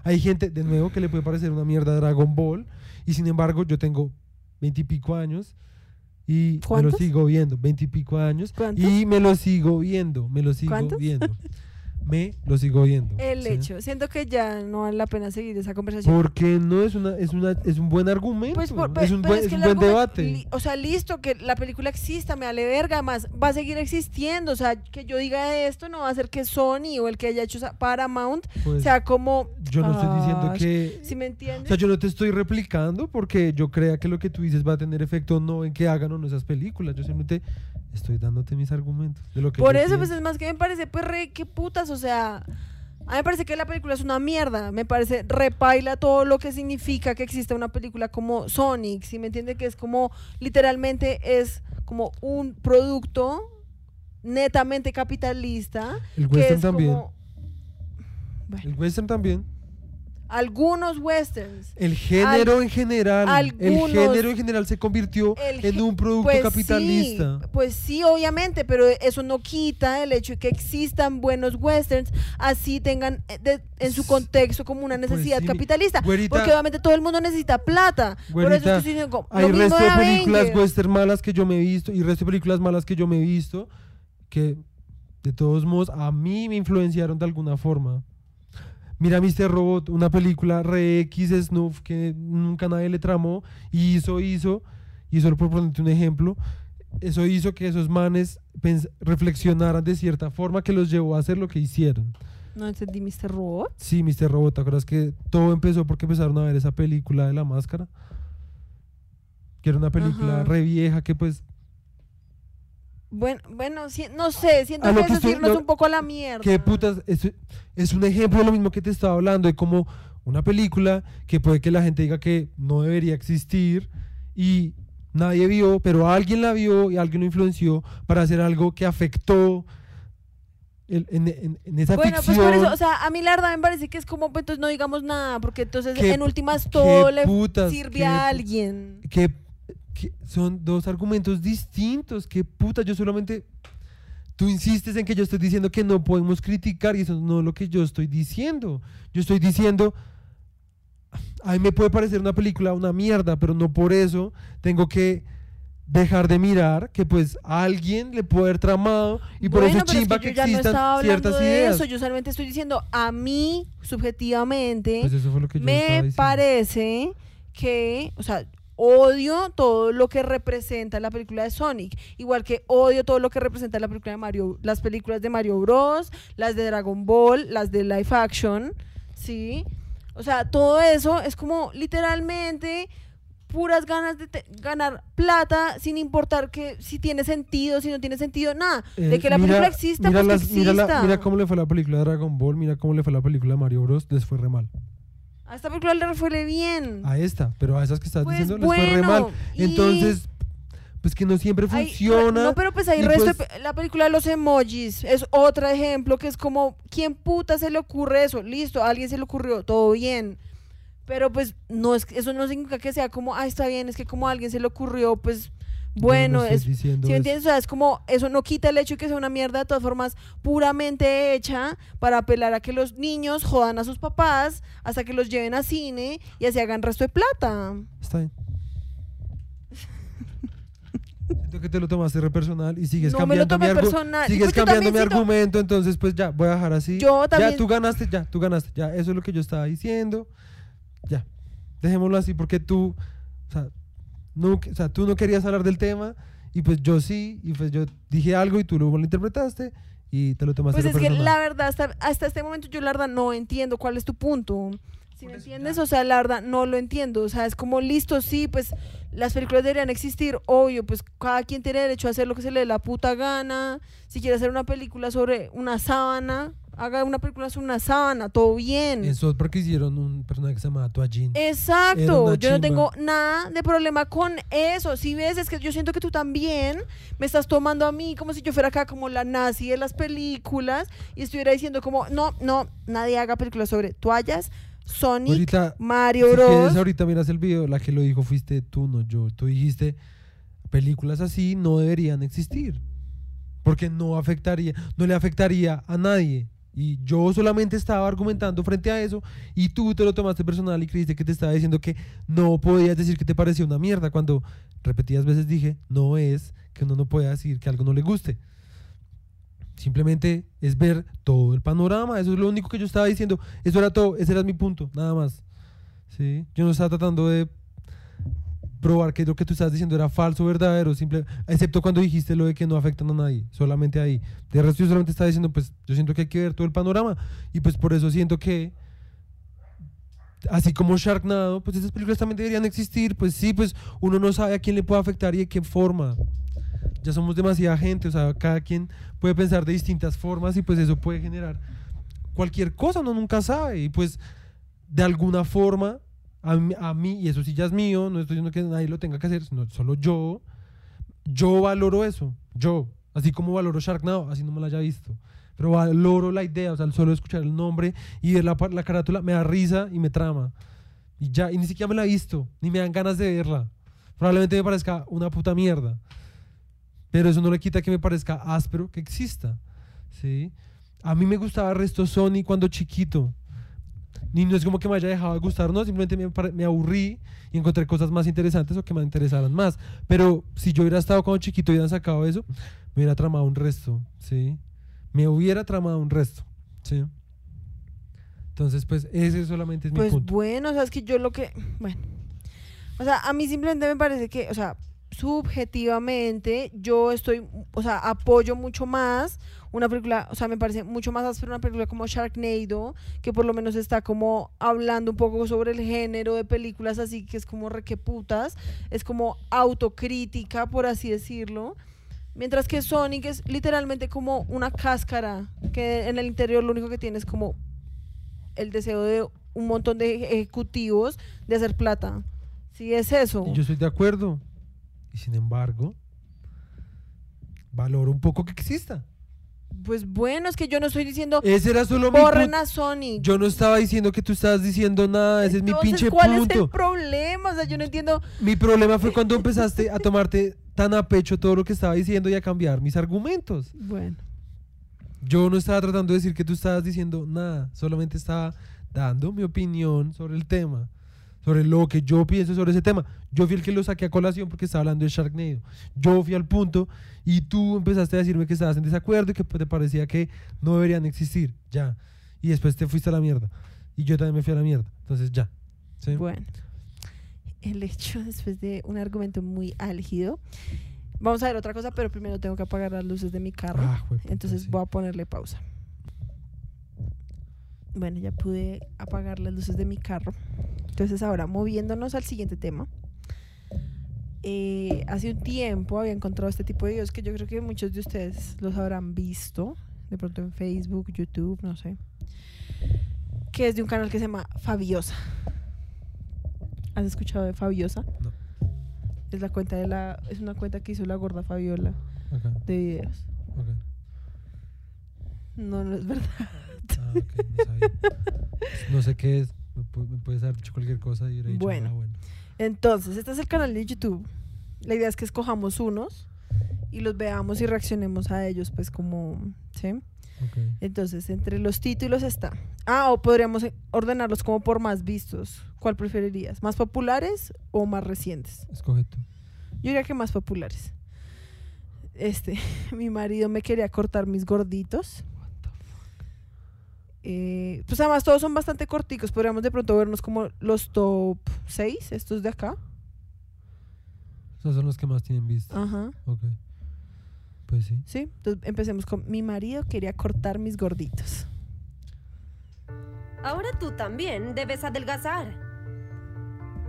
Hay gente, de nuevo, que le puede parecer una mierda Dragon Ball y sin embargo yo tengo veintipico años y me lo sigo viendo, veintipico años ¿Cuántos? y me lo sigo viendo, me lo sigo ¿Cuántos? viendo. [LAUGHS] Me lo sigo viendo. El ¿sí? hecho. Siento que ya no vale la pena seguir esa conversación. Porque no es una es una es un buen argumento, Pues por- es un buen, es que un el buen argumento- debate. li- o sea, listo, que la película exista, me vale verga, además va a seguir existiendo. O sea, que yo diga esto no va a hacer que Sony o el que haya hecho Paramount Pues, sea como. yo no estoy diciendo que ¿Sí me o entiendes? sea, yo no te estoy replicando porque yo crea que lo que tú dices va a tener efecto o no en que hagan o no esas películas. Yo simplemente estoy dándote mis argumentos de lo que Por eso, pues es más que me parece, pues, re, qué putas, o sea. A mí me parece que la película es una mierda. Me parece repaila todo lo que significa que exista una película como Sonic. Si me entiende que es como, literalmente es como un producto netamente capitalista. El western es también. como El western también. Algunos westerns. El género en general, algunos- el género en general se convirtió El en un producto pues capitalista. Sí, pues sí, obviamente, pero eso no quita el hecho de que existan buenos westerns, así tengan eh, de- en su contexto como una necesidad Pues sí, mi- capitalista. güerita- porque obviamente todo el mundo necesita plata. Por eso estoy diciendo Hay lo mismo resto de películas western malas que yo me he visto y resto de películas malas que yo me he visto que de todos modos a mí me influenciaron de alguna forma. Mira Mr. Robot, una película re X snuff que nunca nadie le tramó y hizo, hizo, y solo por ponerte un ejemplo, eso hizo que esos manes reflexionaran de cierta forma que los llevó a hacer lo que hicieron. No entendí Mr. Robot. Sí, Mr. Robot, ¿te acuerdas que todo empezó porque empezaron a ver esa película de la máscara? que era una película Ajá. re vieja que pues Bueno, bueno, no sé, siento A lo que que es estoy- irnos un poco a la mierda. qué putas es, es un ejemplo de lo mismo que te estaba hablando de como una película que puede que la gente diga que no debería existir y nadie vio, pero alguien la vio y alguien lo influenció para hacer algo que afectó el- en, en- en esa Bueno, pues ficción. por eso, o sea, a mí la verdad me parece que es como, pues entonces no digamos nada, porque entonces Qué- en últimas qué todo le putas, sirve qué a alguien. que, que son dos argumentos distintos. Que puta, yo solamente. Tú insistes en que yo estoy diciendo que no podemos criticar y eso no es lo que yo estoy diciendo. Yo estoy diciendo. A mí me puede parecer una película una mierda, pero no por eso tengo que dejar de mirar que pues a alguien le puede haber tramado y por bueno, eso es chimba que que, yo ya no existan hablando ciertas de ideas. eso, yo solamente estoy diciendo, a mí, subjetivamente, Pues eso fue lo que yo me parece que, o sea, odio todo lo que representa la película de Sonic, igual que odio todo lo que representa la película de Mario, las películas de Mario Bros, las de Dragon Ball, las de live action, ¿sí? O sea, todo eso es como literalmente puras ganas de te- ganar plata sin importar que si tiene sentido, si no tiene sentido, nada. de que la mira- película exista, mira pues las- que mira la- mira cómo le fue la película de Dragon Ball, mira cómo le fue la película de Mario Bros. Les fue re mal. A esta película le fue bien. A esta, pero a esas que estás Pues diciendo les fue re mal. y- Entonces, pues que no siempre Hay- funciona. no, pero pues hay y resto pues- la película de los emojis es otro ejemplo que es como ¿quién puta se le ocurre eso? Listo, a alguien se le ocurrió, todo bien. Pero pues no es eso no significa que sea como, ah, está bien, es que como a alguien se le ocurrió, pues No bueno, estoy es diciendo ¿Sí entiendes? O sea, es como, eso no quita el hecho de que sea una mierda de todas formas puramente hecha para apelar a que los niños jodan a sus papás hasta que los lleven a cine y así hagan resto de plata. Está bien. Siento que te lo tomaste re personal y sigues No me lo cambiando mi tomé personal. Sigues pues cambiando mi siento- argumento, entonces pues ya, voy a dejar así. Yo también- Ya, tú ganaste, ya, tú ganaste. Ya, eso es lo que yo estaba diciendo. Ya. Dejémoslo así porque tú, o sea, no, o sea, tú no querías hablar del tema y pues yo sí, y pues yo dije algo y tú lo malinterpretaste y te lo tomaste Pues es que la verdad, hasta, hasta este momento yo la verdad no entiendo cuál es tu punto. ¿Sí me entiendes? O sea, la verdad no lo entiendo. O sea, es como listo, sí, pues las películas deberían existir, obvio, pues cada quien tiene derecho a hacer lo que se le dé la puta gana. Si quiere hacer una película sobre una sábana, haga una película sobre una sábana, todo bien. En South Park hicieron un personaje que se llamaba Toallín. Exacto, yo no tengo nada de problema con eso. Si ves, es que yo siento que tú también me estás tomando a mí como si yo fuera acá como la nazi de las películas y estuviera diciendo como, no, no, nadie haga películas sobre toallas, Sonic, Ahorita, Mario si Bros. quieres, ahorita miras el video, la que lo dijo fuiste tú, no yo. Tú dijiste, películas así no deberían existir. Porque no afectaría, no le afectaría a nadie. Y yo solamente estaba argumentando frente a eso y tú te lo tomaste personal y creíste que te estaba diciendo que no podías decir que te parecía una mierda cuando repetidas veces dije, no es que uno no pueda decir que algo no le guste. Simplemente es ver todo el panorama, eso es lo único que yo estaba diciendo. Eso era todo, ese era mi punto, nada más. ¿Sí? Yo no estaba tratando de probar que lo que tú estabas diciendo era falso verdadero, simple, excepto cuando dijiste lo de que no afectan a nadie, solamente ahí. De resto yo solamente estaba diciendo, pues yo siento que hay que ver todo el panorama y pues por eso siento que así como Sharknado, pues esas películas también deberían existir, pues sí, pues uno no sabe a quién le puede afectar y de qué forma. Ya somos demasiada gente, o sea, cada quien puede pensar de distintas formas y pues eso puede generar cualquier cosa, uno nunca sabe y pues de alguna forma a mí, a mí, y eso sí ya es mío, no estoy diciendo que nadie lo tenga que hacer, sino solo yo, yo valoro eso, yo, así como valoro Sharknado, así no me lo haya visto, pero valoro la idea, o sea, solo escuchar el nombre y ver la, la carátula me da risa y me trama, y ya, y ni siquiera me la he visto, ni me dan ganas de verla, probablemente me parezca una puta mierda, pero eso no le quita que me parezca áspero que exista, ¿sí? A mí me gustaba Resto Sony cuando chiquito, ni no es como que me haya dejado de gustar, no, simplemente me, me aburrí y encontré cosas más interesantes o que me interesaran más. Pero si yo hubiera estado cuando chiquito y hubieran sacado eso, me hubiera tramado un resto, ¿sí? Me hubiera tramado un resto, ¿sí? Entonces, pues, ese solamente es mi Pues punto. bueno, o sea, es que yo lo que, bueno, o sea, a mí simplemente me parece que, o sea, subjetivamente, yo estoy, o sea, apoyo mucho más una película, o sea, me parece mucho más áspera una película como Sharknado, que por lo menos está como hablando un poco sobre el género de películas así que es como requeputas, es como autocrítica, por así decirlo. Mientras que Sonic es literalmente como una cáscara, que en el interior lo único que tiene es como el deseo de un montón de ejecutivos de hacer plata. Sí, es eso. Yo estoy de acuerdo. Y sin embargo, valoro un poco que exista. Pues bueno, es que yo no estoy diciendo Ese era solo mi borren a Sonic. Yo no estaba diciendo que tú estabas diciendo nada, ese es mi Entonces, pinche ¿cuál es punto. el problema? O sea, yo no entiendo. Mi problema fue cuando empezaste a tomarte tan a pecho todo lo que estaba diciendo y a cambiar mis argumentos. Bueno, Yo no estaba tratando de decir que tú estabas diciendo nada, solamente estaba dando mi opinión sobre el tema, sobre lo que yo pienso sobre ese tema. Yo fui el que lo saqué a colación porque estaba hablando de Sharknado. Yo fui al punto y tú empezaste a decirme que estabas en desacuerdo y que te parecía que no deberían existir, ya. Y después te fuiste a la mierda. Y yo también me fui a la mierda. Entonces, ya. ¿Sí? bueno. El hecho, después de un argumento muy álgido, vamos a ver otra cosa, pero primero tengo que apagar las luces de mi carro. Ah, jueputa, Entonces sí. voy a ponerle pausa. Bueno, ya pude apagar las luces de mi carro. Entonces ahora moviéndonos al siguiente tema. Eh, hace un tiempo había encontrado este tipo de videos que yo creo que muchos de ustedes los habrán visto. De pronto en Facebook, YouTube, no sé. Que es de un canal que se llama Fabiosa. ¿Has escuchado de Fabiosa? No. Es la cuenta de la. Es una cuenta que hizo la gorda Fabiola de videos. ok. No, no es verdad. Ah, ok, no sabía. No sé qué es. Me, pu- me puedes haber dicho cualquier cosa y hubiera dicho, Bueno. ah, bueno. Entonces, este es el canal de YouTube. La idea es que escojamos unos y los veamos y reaccionemos a ellos, pues como, ¿sí? Entonces, entre los títulos está. Ah, o podríamos ordenarlos como por más vistos. ¿Cuál preferirías? ¿Más populares o más recientes? Escoge tú. Yo diría que más populares. Este, [LAUGHS] mi marido me quería cortar mis gorditos. Eh, pues además todos son bastante corticos. Podríamos de pronto vernos como los top 6, estos de acá. Esos son los que más tienen visto. Ajá. Ok. Pues sí. Sí, entonces empecemos con mi marido quería cortar mis gorditos. Ahora tú también debes adelgazar.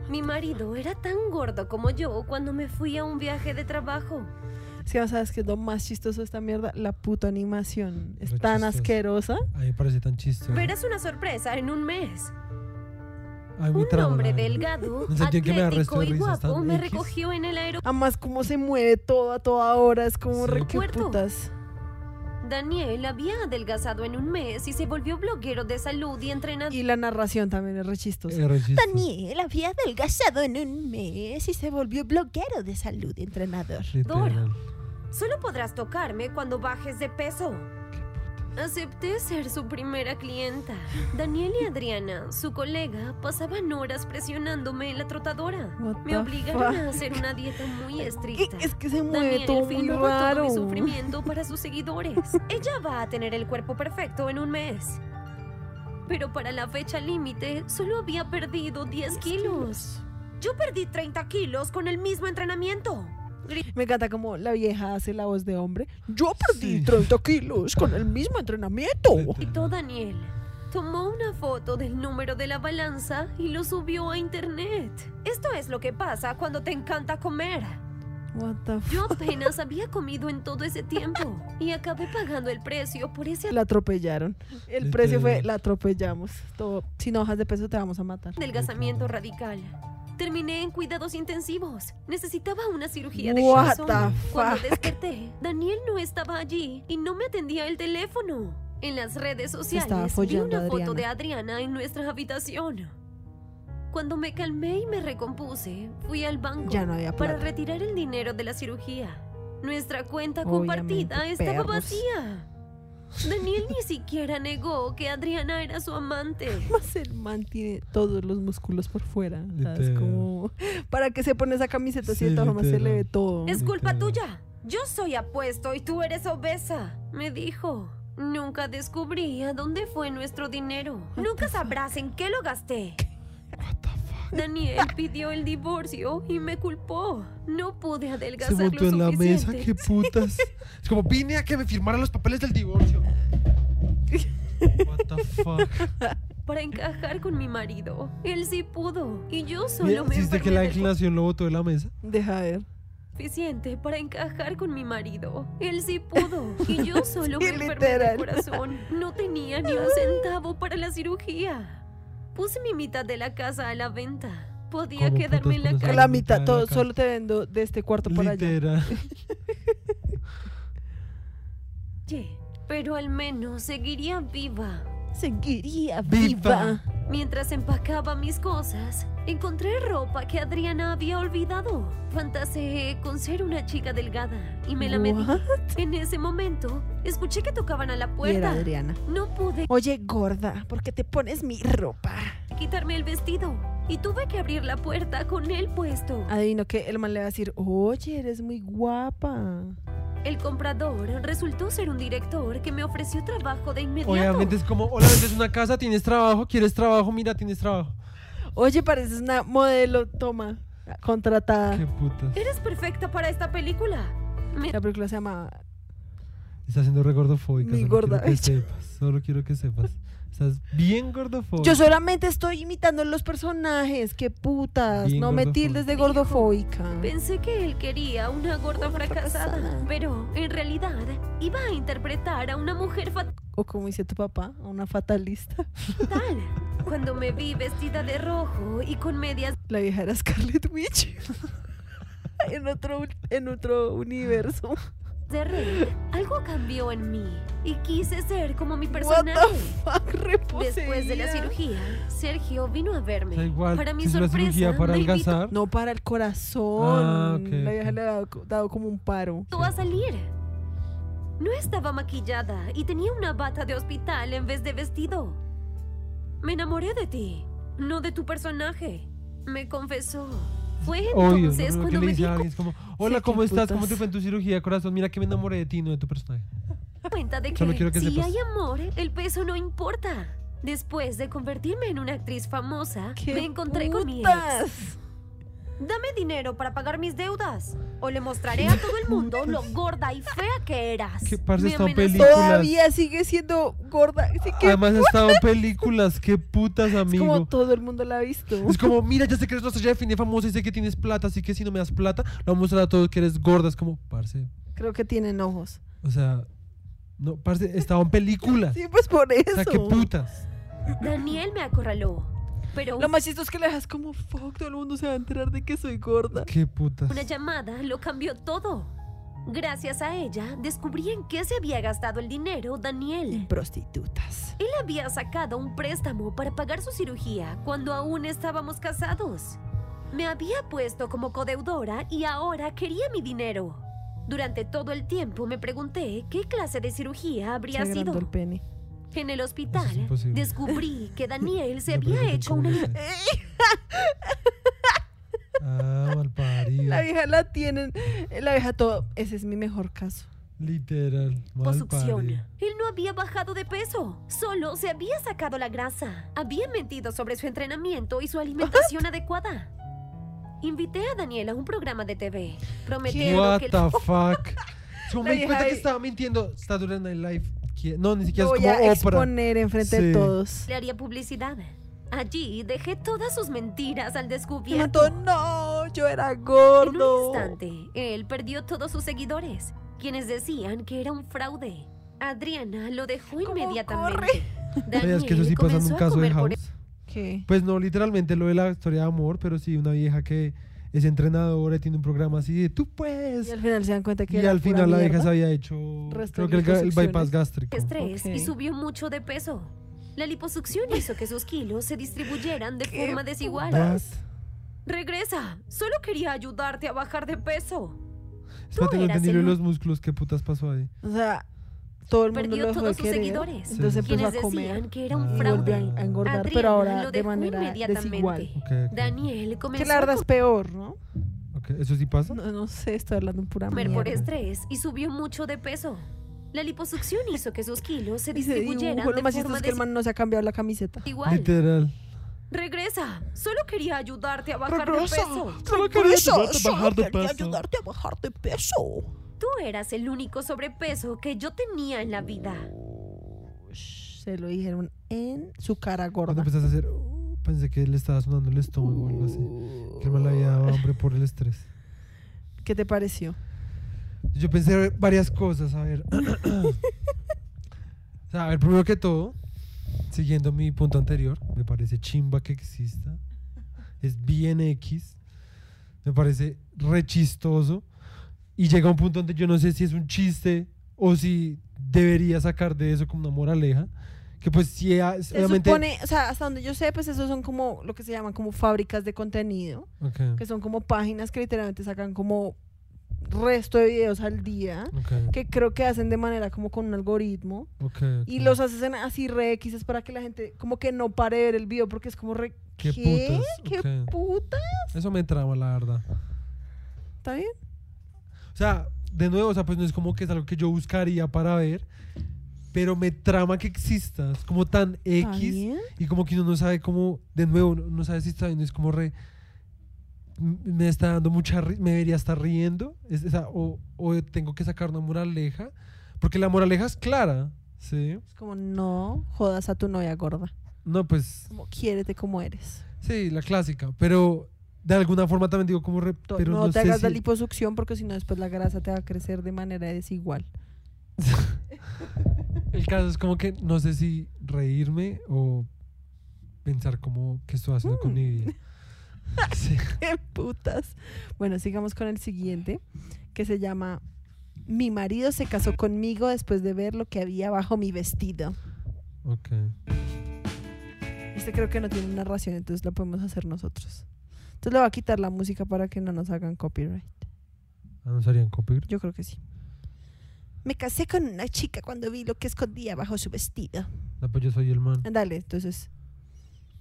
Mi marido era tan gordo como yo cuando me fui a un viaje de trabajo. Es que sabes que es lo más chistoso de esta mierda, la puta animación es Re tan chistoso. asquerosa. A mí me parece tan chistoso. Verás una sorpresa en un mes. Ay, Un tramo, hombre delgado, [LAUGHS] No sé atlético y guapo me X. recogió en el aeropuerto. Además cómo se mueve todo a toda hora, es como Sí. re que Cuerpo. putas. Daniel había adelgazado en un mes y se volvió bloguero de salud y entrenador. Y la narración también es re chistosa. Es re chistoso. Daniel había adelgazado en un mes y se volvió bloguero de salud y entrenador. Literal. Solo podrás tocarme cuando bajes de peso. Acepté ser su primera clienta. Daniel y Adriana, su colega, pasaban horas presionándome en la trotadora. Me obligaron fuck? a hacer una dieta muy estricta. Es que se mueve Daniel todo muy filmaba raro. todo mi sufrimiento para sus seguidores. [LAUGHS] Ella va a tener el cuerpo perfecto en un mes. Pero para la fecha límite solo había perdido 10 kilos. Yo perdí 30 kilos con el mismo entrenamiento. Me encanta como la vieja hace la voz de hombre. Yo perdí Sí. 30 kilos con el mismo entrenamiento. Gritó Daniel. Tomó una foto del número de la balanza y lo subió a internet. Esto es lo que pasa cuando te encanta comer. What the Yo fuck? apenas había comido en todo ese tiempo y acabé pagando el precio por ese La atropellaron. El precio fue la atropellamos. Todo. Si no bajas de peso te vamos a matar. adelgazamiento radical. Terminé en cuidados intensivos. Necesitaba una cirugía de What corazón. Cuando desperté, Daniel no estaba allí y no me atendía el teléfono. En las redes sociales vi una foto de Adriana en nuestra habitación. Cuando me calmé y me recompuse, fui al banco Ya no había para retirar el dinero de la cirugía. Nuestra cuenta Obviamente, compartida estaba perros. vacía. Daniel ni siquiera negó que Adriana era su amante. Más el man tiene todos los músculos por fuera. Es como. ¿Para qué se pone esa camiseta si Sí, de todas formas se le ve todo? Es culpa Literal. tuya. Yo soy apuesto y tú eres obesa, me dijo. Nunca descubrí a dónde fue nuestro dinero. Nunca sabrás en qué lo gasté. Daniel pidió el divorcio y me culpó. No pude Se adelgazar montó lo en la mesa, qué putas. Es como, vine a que me firmaran los papeles del divorcio. What the fuck. Para encajar con mi marido. Él sí pudo. Y yo solo Mira, me ¿Hiciste que la inclinación lo botó de la mesa? Deja ver. suficiente para encajar con mi marido. Él sí pudo. Y yo [LAUGHS] solo Sí, me enfermé literal. de corazón. No tenía ni un centavo para la cirugía. Puse mi mitad de la casa a la venta. Podía ¿Cómo quedarme en la calle. La mitad todo, la casa. solo te vendo de este cuarto por allá. [LAUGHS] Pero al menos seguiría viva. Seguiría Viva. Mientras empacaba mis cosas, encontré ropa que Adriana había olvidado. Fantaseé con ser una chica delgada y me la medí. What? En ese momento, escuché que tocaban a la Y era puerta. Adriana. No pude Oye, gorda, ¿por qué te pones mi ropa? quitarme el vestido y tuve que abrir la puerta con él puesto. Adivino que el man le va a decir, oye, eres muy guapa. El comprador resultó ser un director que me ofreció trabajo de inmediato. Obviamente es como, hola, vendes una casa, tienes trabajo, quieres trabajo, mira, tienes trabajo. Oye, pareces una modelo, toma, contratada. Qué putas. Eres perfecta para esta película. Me- La película se llama Estás siendo re gordofóbica. Mi solo gorda quiero que sepas. Solo quiero que sepas. Estás bien gordofóbica. Yo solamente estoy imitando los personajes, qué putas. Bien no me tildes de gordofóbica. Pensé que él quería una gorda fracasada, fracasada. pero en realidad iba a interpretar a una mujer O como dice tu papá, una fatalista. fatal. [LAUGHS] Cuando me vi vestida de rojo y con medias La vieja era Scarlet Witch. [LAUGHS] en, otro, en otro universo. De red, algo cambió en mí y quise ser como mi What personaje. the fuck, Después de la cirugía, Sergio vino a verme. Da igual, Para mi sorpresa, cirugía para me invitó adelgazar. No, para el corazón. Ah, la vieja ok. le ha dado, dado como un paro. a salir. No estaba maquillada y tenía una bata de hospital en vez de vestido. Me enamoré de ti, no de tu personaje. Me confesó. Fue entonces cuando me dice di a alguien es como, [LAUGHS] hola, ¿cómo estás? ¿Cómo te fue en tu cirugía, corazón? Mira que me enamoré de ti, no de tu personaje. cuenta de que si hay amor, el peso no importa. Después de convertirme en una actriz famosa, ¡Qué me encontré con mi ex. Dame dinero para pagar mis deudas. O le mostraré a todo el mundo lo [LAUGHS] gorda y fea que eras. ¿Qué parce en películas? Todavía sigue siendo gorda. Además ha [LAUGHS] estado en películas, qué putas, es amigo. como todo el mundo la ha visto. Es como, mira, ya sé que eres nuestra estrella de cine famosa y sé que tienes plata, así que si no me das plata, lo voy a mostrar a todos que eres gorda. Es como, parce, Creo que tienen ojos. o sea, no, parce, estaba en películas. Sí, pues por eso. O sea, qué putas. Daniel me acorraló. Pero Lo más chistoso es que le dejas como, fuck, todo el mundo se va a enterar de que soy gorda. Qué putas. una llamada lo cambió todo. Gracias a ella, descubrí en qué se había gastado el dinero Daniel. Prostitutas. Él había sacado un préstamo para pagar su cirugía cuando aún estábamos casados. Me había puesto como codeudora y ahora quería mi dinero. Durante todo el tiempo me pregunté qué clase de cirugía habría sido. el pene. En el Eso es hospital descubrí que Daniel [LAUGHS] se había hecho una Ah, malparido. La vieja la tienen. La vieja todo. Ese es mi mejor caso. Literal, liposucción. malparido. Él no había bajado de peso, solo se había sacado la grasa. Había mentido sobre su entrenamiento y su alimentación adecuada. Invité a Daniel a un programa de TV, prometiendo What que él the [LAUGHS] fuck. Yo La me di cuenta vieja que estaba mintiendo. Saturday Night Live. ¿Quién? No, ni siquiera Lo es voy como a Oprah. exponer enfrente Sí. de todos. le haría publicidad. Allí dejé todas sus mentiras al Me descubierto. mató, no, yo era En un gordo. instante, él perdió todos sus seguidores, quienes decían que era un fraude. Adriana lo dejó ¿Cómo inmediatamente. ¿Sabías que eso sí pasa en un a caso de comer por House? ¿Qué? Pues no literalmente lo de la historia de amor, pero sí una vieja que es entrenadora y tiene un programa así de tú puedes. Y al final se dan cuenta que Y era al pura final la vieja se había hecho Resto creo de que el, el bypass gástrico. estrés Ok. y subió mucho de peso. La liposucción hizo que sus kilos se distribuyeran de ¿Qué forma desigual. Regresa, solo quería ayudarte a bajar de peso. Espérate, no de el- los músculos, ¿qué putas pasó ahí? O sea, todo el mundo Perdió lo dejó de todos sus querer. seguidores, Entonces empezó quienes a comer. decían que era un Y fraude. volvió a engordar, Adriana pero ahora lo de manera inmediatamente. desigual. Ok, ok. Daniel comenzó Que la verdad es peor, ¿no? Ok, ¿Eso sí pasa? No, no sé, estoy hablando pura comer por estrés y subió mucho de peso. La liposucción hizo que sus kilos se Y se distribuyeran. Lo de más forma es que el man no se ha cambiado la camiseta. desigual. Literal. Regresa. Solo quería ayudarte a bajar Regresa. de peso. Solo quería ayudarte a bajar de solo quería peso. ayudarte a bajar de peso. Tú eras el único sobrepeso que yo tenía en la vida. Se lo dijeron en su cara Cuando gorda. empezaste a hacer, "Uh", pensé que le estaba sonando el estómago o algo así. Que le había dado hambre por el estrés. ¿Qué te pareció? Yo pensé varias cosas, a ver. [COUGHS] o sea, a ver, primero que todo, siguiendo mi punto anterior, me parece chimba que exista. Es bien X. Me parece re chistoso. Y llega un punto donde yo no sé si es un chiste o si debería sacar de eso como una moraleja. Que pues sí, a- Se obviamente... supone, o sea, hasta donde yo sé, pues esos son como lo que se llaman como fábricas de contenido, Ok, que son como páginas que literalmente sacan como resto de videos al día, ok, que creo que hacen de manera como con un algoritmo. ok, Y ok. los hacen así re X es para que la gente como que no pare de ver el video porque es como re... ¿Qué ¿Qué? putas? ¿Qué putas? Eso me trama, la verdad. ¿Está bien? O sea, de nuevo, o sea, pues no es como que es algo que yo buscaría para ver, pero me trama que exista. Es como tan ¿Está X y como que uno no sabe cómo, de nuevo, no, no sabe si está viendo, es como re. Me está dando mucha me debería estar riendo, es, esa- o, o tengo que sacar una moraleja, porque la moraleja es clara, ¿sí? Es como no jodas a tu novia gorda. No, pues Como quiérete como eres. sí, la clásica, pero de alguna forma también digo como re, pero no, no, te sé hagas la liposucción porque si no después la grasa te va a crecer de manera desigual. [LAUGHS] El caso es como que no sé si reírme o pensar como qué estoy haciendo con mi vida. [LAUGHS] Sí. ¡Qué putas! Bueno, sigamos con el siguiente, que se llama Mi marido se casó conmigo después de ver lo que había bajo mi vestido. Ok. Este creo que no tiene narración, entonces lo podemos hacer nosotros. Entonces le voy a quitar la música para que no nos hagan copyright. Ah, ¿No serían copyright? Yo creo que sí. Me casé con una chica cuando vi lo que escondía bajo su vestido. No, pues yo soy el man. Dale, entonces.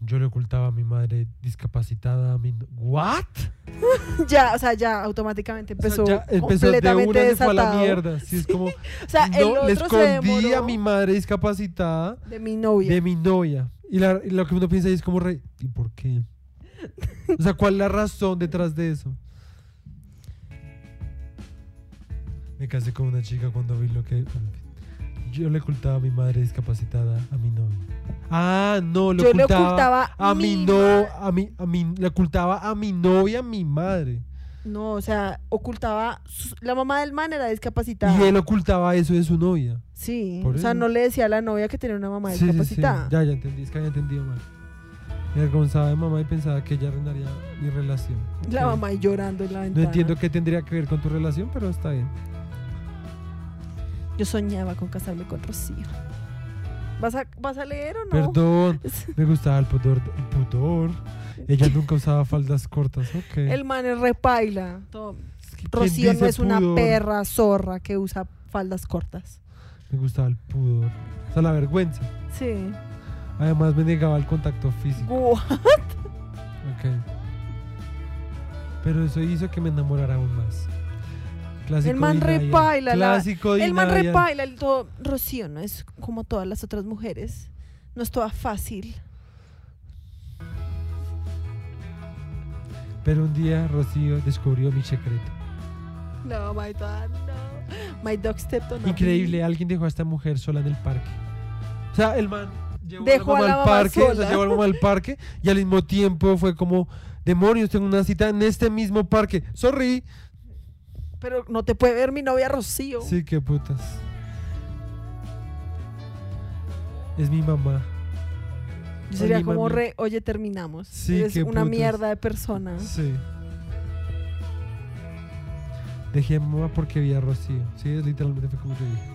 Yo le ocultaba a mi madre discapacitada a mi... no- ¿What? [LAUGHS] ya, o sea, ya automáticamente O sea, empezó, ya empezó de completamente una se fue a la mierda. Sí, es como... [LAUGHS] O sea, el no, le se escondí a mi madre discapacitada de mi novia. de mi novia. Y, la- y lo que uno piensa es como re... ¿Y por qué? O sea, ¿cuál es la razón detrás de eso? Me casé con una chica cuando vi lo que... Yo le ocultaba a mi madre discapacitada a mi novia. Ah, no, le Yo le ocultaba, ocultaba a mi mi no, a mi, a mi, le ocultaba a mi novia, a mi madre. No, o sea, ocultaba. la mamá del man era discapacitada. Y él ocultaba eso de su novia. Sí, Por o sea, eso. no le decía a la novia que tenía una mamá Sí, sí, sí. discapacitada. Ya, ya entendí, es que había entendido mal. Me avergonzaba de mamá y pensaba que ella arruinaría mi relación. La mamá ahí llorando en la No ventana. entiendo qué tendría que ver con tu relación, pero está bien. Yo soñaba con casarme con Rocío. ¿Vas a, vas a leer o no? Perdón, [LAUGHS] me gustaba el pudor. El pudor. Ella [LAUGHS] nunca usaba faldas cortas, ok. El man es repaila. Todo. ¿Quién Rocío no es una perra zorra que usa faldas cortas. Me gustaba el pudor. O sea, la vergüenza. Sí. Además, me negaba el contacto físico. What? Ok. Pero eso hizo que me enamorara aún más. Clásico el man repaila. la- Clásico el man repaila. El todo. Rocío no es como todas las otras mujeres. No es toda fácil. Pero un día Rocío descubrió mi secreto. No, my dog, no. My dog stepped on Increíble, alguien dejó a esta mujer sola en el parque. O sea, el man llevó Dejó a la a mamá la al parque, o sea, sola. llevó a la mamá al parque y al mismo tiempo fue como, demonios, tengo una cita en este mismo parque. Sorry. Pero no te puede ver mi novia Rocío. Sí, qué putas. Es mi mamá. Yo sería como mami. re, oye, terminamos. Sí, qué una putas. mierda de persona. Sí. Dejé a mamá porque vi a Rocío. Sí, es literalmente fue como yo dije.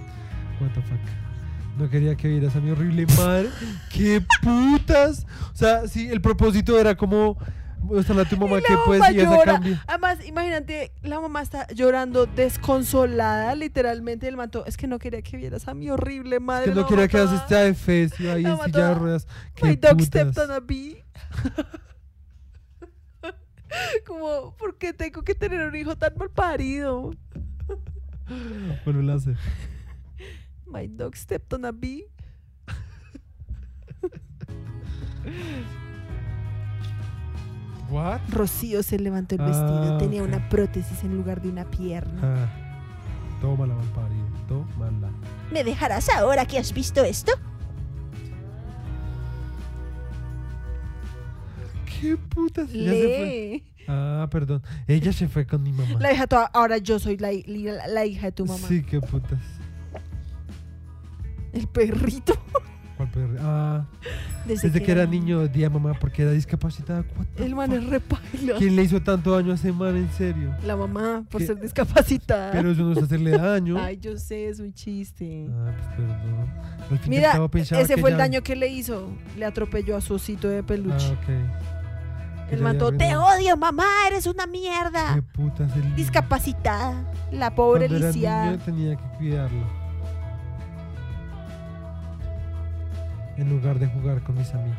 What the fuck. No quería que vieras a mi horrible madre. ¡Qué putas! O sea, sí, el propósito era como mostrarle a tu mamá que mamá y a llora. cambio. Además, imagínate, la mamá está llorando desconsolada, literalmente. El manto, es que no quería que vieras a mi horrible madre. Que no quería que hagas esta de fez y ahí en silla de ruedas. My ¡Qué dog stepped on a bee. [LAUGHS] Como, ¿por qué tengo que tener un hijo tan mal parido? Vuelve a hacer. My dog stepped on a bee. What? Rocío se levantó el vestido. Ah, Tenía ok. una prótesis en lugar de una pierna. Ah. Tómala, malparido. Tómala. ¿Me dejarás ahora que has visto esto? ¿Qué putas? Ya se fue. Lee. Ah, perdón. Ella se fue con mi mamá. La hija toda. Ahora yo soy la, la- la hija de tu mamá. Sí, qué putas. El perrito. ¿Cuál perro? Ah, Desde, desde que era niño odié a mamá porque era discapacitada. El man es repaila. ¿Quién le hizo tanto daño a ese man, en serio? La mamá, por ¿Qué? ser discapacitada. Pero eso no es hacerle daño. Ay, yo sé, es un chiste. Ah, pues perdón. Al fin Mira, cabo ese fue el ya- daño que le hizo. Le atropelló a su osito de peluche. Ah, ok. El todo, te odio, mamá, eres una mierda. ¿Qué putas? El... Discapacitada. La pobre Cuando era lisiada. niño tenía que cuidarlo. En lugar de jugar con mis amigos.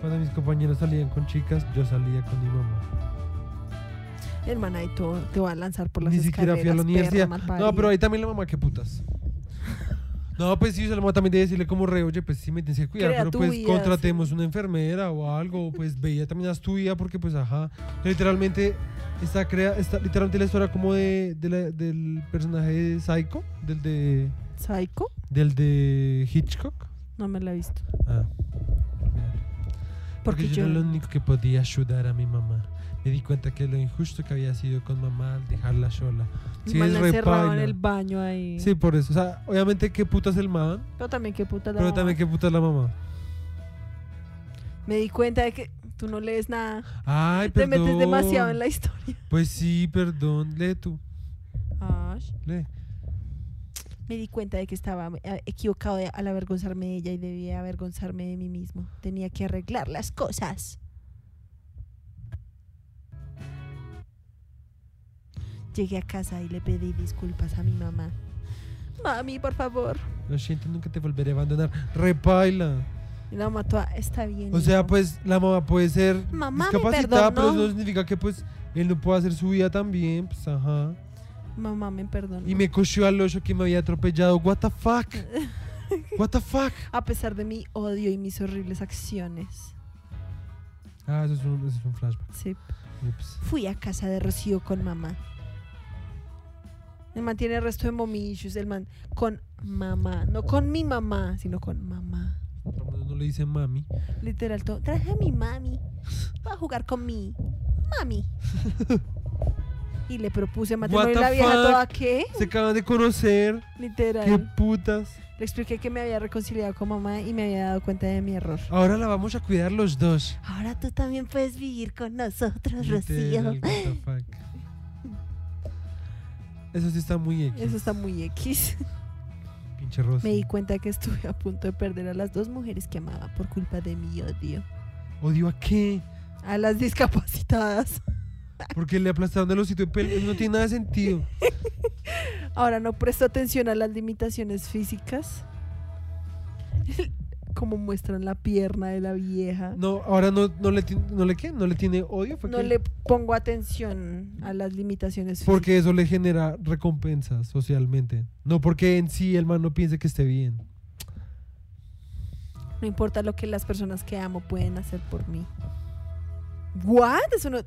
Cuando mis compañeros salían con chicas, yo salía con mi mamá. Man ahí todo, te va a lanzar por las Ni siquiera fui a la escaleras, universidad. No, pero ahí también la mamá, qué putas. No, pues sí, o sea, la mamá también debe decirle como re, oye, pues sí me tienes que cuidar, Crea pero pues vida, contratemos una enfermera o algo, pues veía también haz tu vida porque pues ajá. Literalmente está crea, está literalmente la historia como de, de la- del personaje de Psycho, del de ¿Psycho? del de Hitchcock. No me la he visto. Ah. Porque Porque yo yo- era lo único que podía ayudar a mi mamá. Me di cuenta que lo injusto que había sido con mamá al dejarla sola. Sí, man es encerrado en el baño ahí. Sí, por eso. O sea, obviamente qué puta es el man, Pero también qué puta la pero mamá. también qué puta es la mamá. Me di cuenta de que tú no lees nada. Ay, Te perdón. metes demasiado en la historia. Pues sí, perdón. Lee tú. Ash. Lee. Me di cuenta de que estaba eh, equivocado al avergonzarme de ella y debía avergonzarme de mí mismo. Tenía que arreglar las cosas. Llegué a casa y le pedí disculpas a mi mamá. Mami, por favor. Lo siento, nunca te volveré a abandonar. Repaila. Y la mamá toda, está bien. O sea, hijo". pues la mamá puede ser Mamá discapacitada, pero eso no significa que pues él no pueda hacer su vida también. Pues ajá. Mamá me perdonó. Y me cogió al oso que me había atropellado. What the fuck? [LAUGHS] What the fuck? A pesar de mi odio y mis horribles acciones. Ah, eso es un, eso es un flashback. Sí. Ups. Fui a casa de Rocío con mamá. El man tiene el resto de mommy issues. El man con mamá. No con mi mamá, sino con mamá. No le dice mami. Literal, todo. Traje a mi mami. Va a jugar con mi mami. [LAUGHS] Y le propuse matrimonio. Y la vieja fuck? toda, ¿qué? Se acaban de conocer. Literal. Qué putas. Le expliqué que me había reconciliado con mamá y me había dado cuenta de mi error. Ahora la vamos a cuidar los dos. Ahora tú también puedes vivir con nosotros, Rocío. What the fuck. Eso sí está muy X. Eso está muy X. [LAUGHS] Pinche Rosy. Me di cuenta que estuve a punto de perder a las dos mujeres que amaba por culpa de mi odio. ¿Odio a qué? A las discapacitadas. Porque le aplastaron el osito de pelo. No tiene nada de sentido. [LAUGHS] Ahora no presto atención a las limitaciones físicas. Como muestran la pierna de la vieja. No, ahora no, no le no le qué, no le tiene odio. ¿Fue No que- le pongo atención a las limitaciones físicas. Porque eso le genera recompensas socialmente. No porque en sí el man no piense que esté bien. No importa lo que las personas que amo pueden hacer por mí. ¿What? Eso no,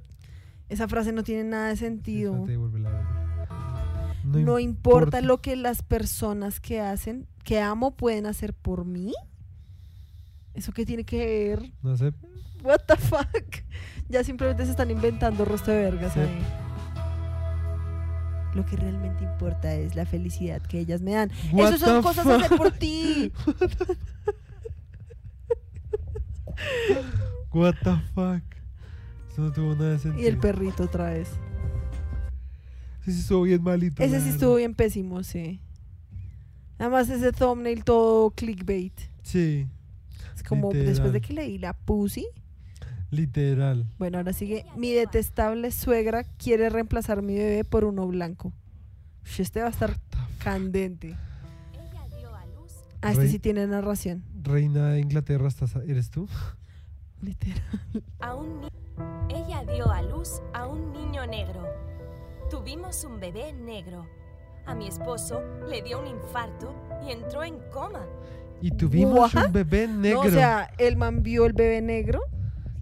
esa frase no tiene nada de sentido. No importa lo que las personas que hacen, que amo, pueden hacer por mí. ¿Eso qué tiene que ver? No sé. What the fuck? Ya simplemente se están inventando rostro de vergas Sí. ahí. Lo que realmente importa es la felicidad que ellas me dan. What Eso son cosas hacer por ti. [LAUGHS] What the fuck. Eso no tuvo nada de sentido. Y el perrito otra vez. Ese sí estuvo bien malito. Ese sí estuvo bien pésimo, sí. Además ese thumbnail todo clickbait. Sí, Es como Literal. después de que leí la pussy. literal. Bueno, ahora sigue. Mi detestable suegra quiere reemplazar mi bebé por uno blanco. Este va a estar candente. Ah, este Rey- sí tiene narración. Reina de Inglaterra, ¿estás, ¿eres tú? Literal. A un Ella dio a luz a un niño negro. Tuvimos un bebé negro. A mi esposo le dio un infarto y entró en coma. Y tuvimos What? un bebé negro. No, o sea, el man vio el bebé negro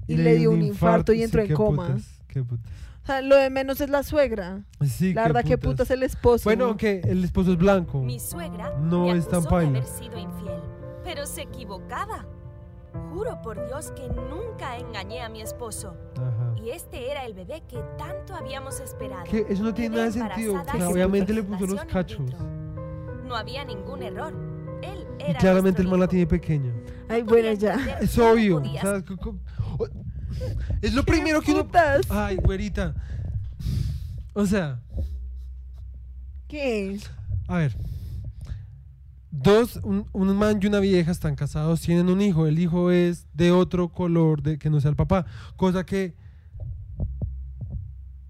y, le dio un infarto, y sí, entró en qué coma. putas, qué putas. O sea, lo de menos es la suegra. Sí, la qué verdad, que putas. puta es el esposo. Bueno, aunque el esposo es blanco. Mi suegra No me es tan de paila. haber sido infiel, pero se equivocaba. Juro por Dios que nunca engañé a mi esposo. Ajá. Y este era el bebé que tanto habíamos esperado. Que eso no tiene nada de sentido. embarazada O sea, sin obviamente le puso los gestación in cachos. vitro. No había ningún error. Y claramente el man la tiene pequeña. Ay, bueno, ya. Es obvio. o podías- sea, co- co- o- es lo primero que uno. putas? Ay, güerita. O sea, ¿Qué? a ver. Dos, un, un man y una vieja están casados, tienen un hijo. El hijo es de otro color de, que no sea el papá. Cosa que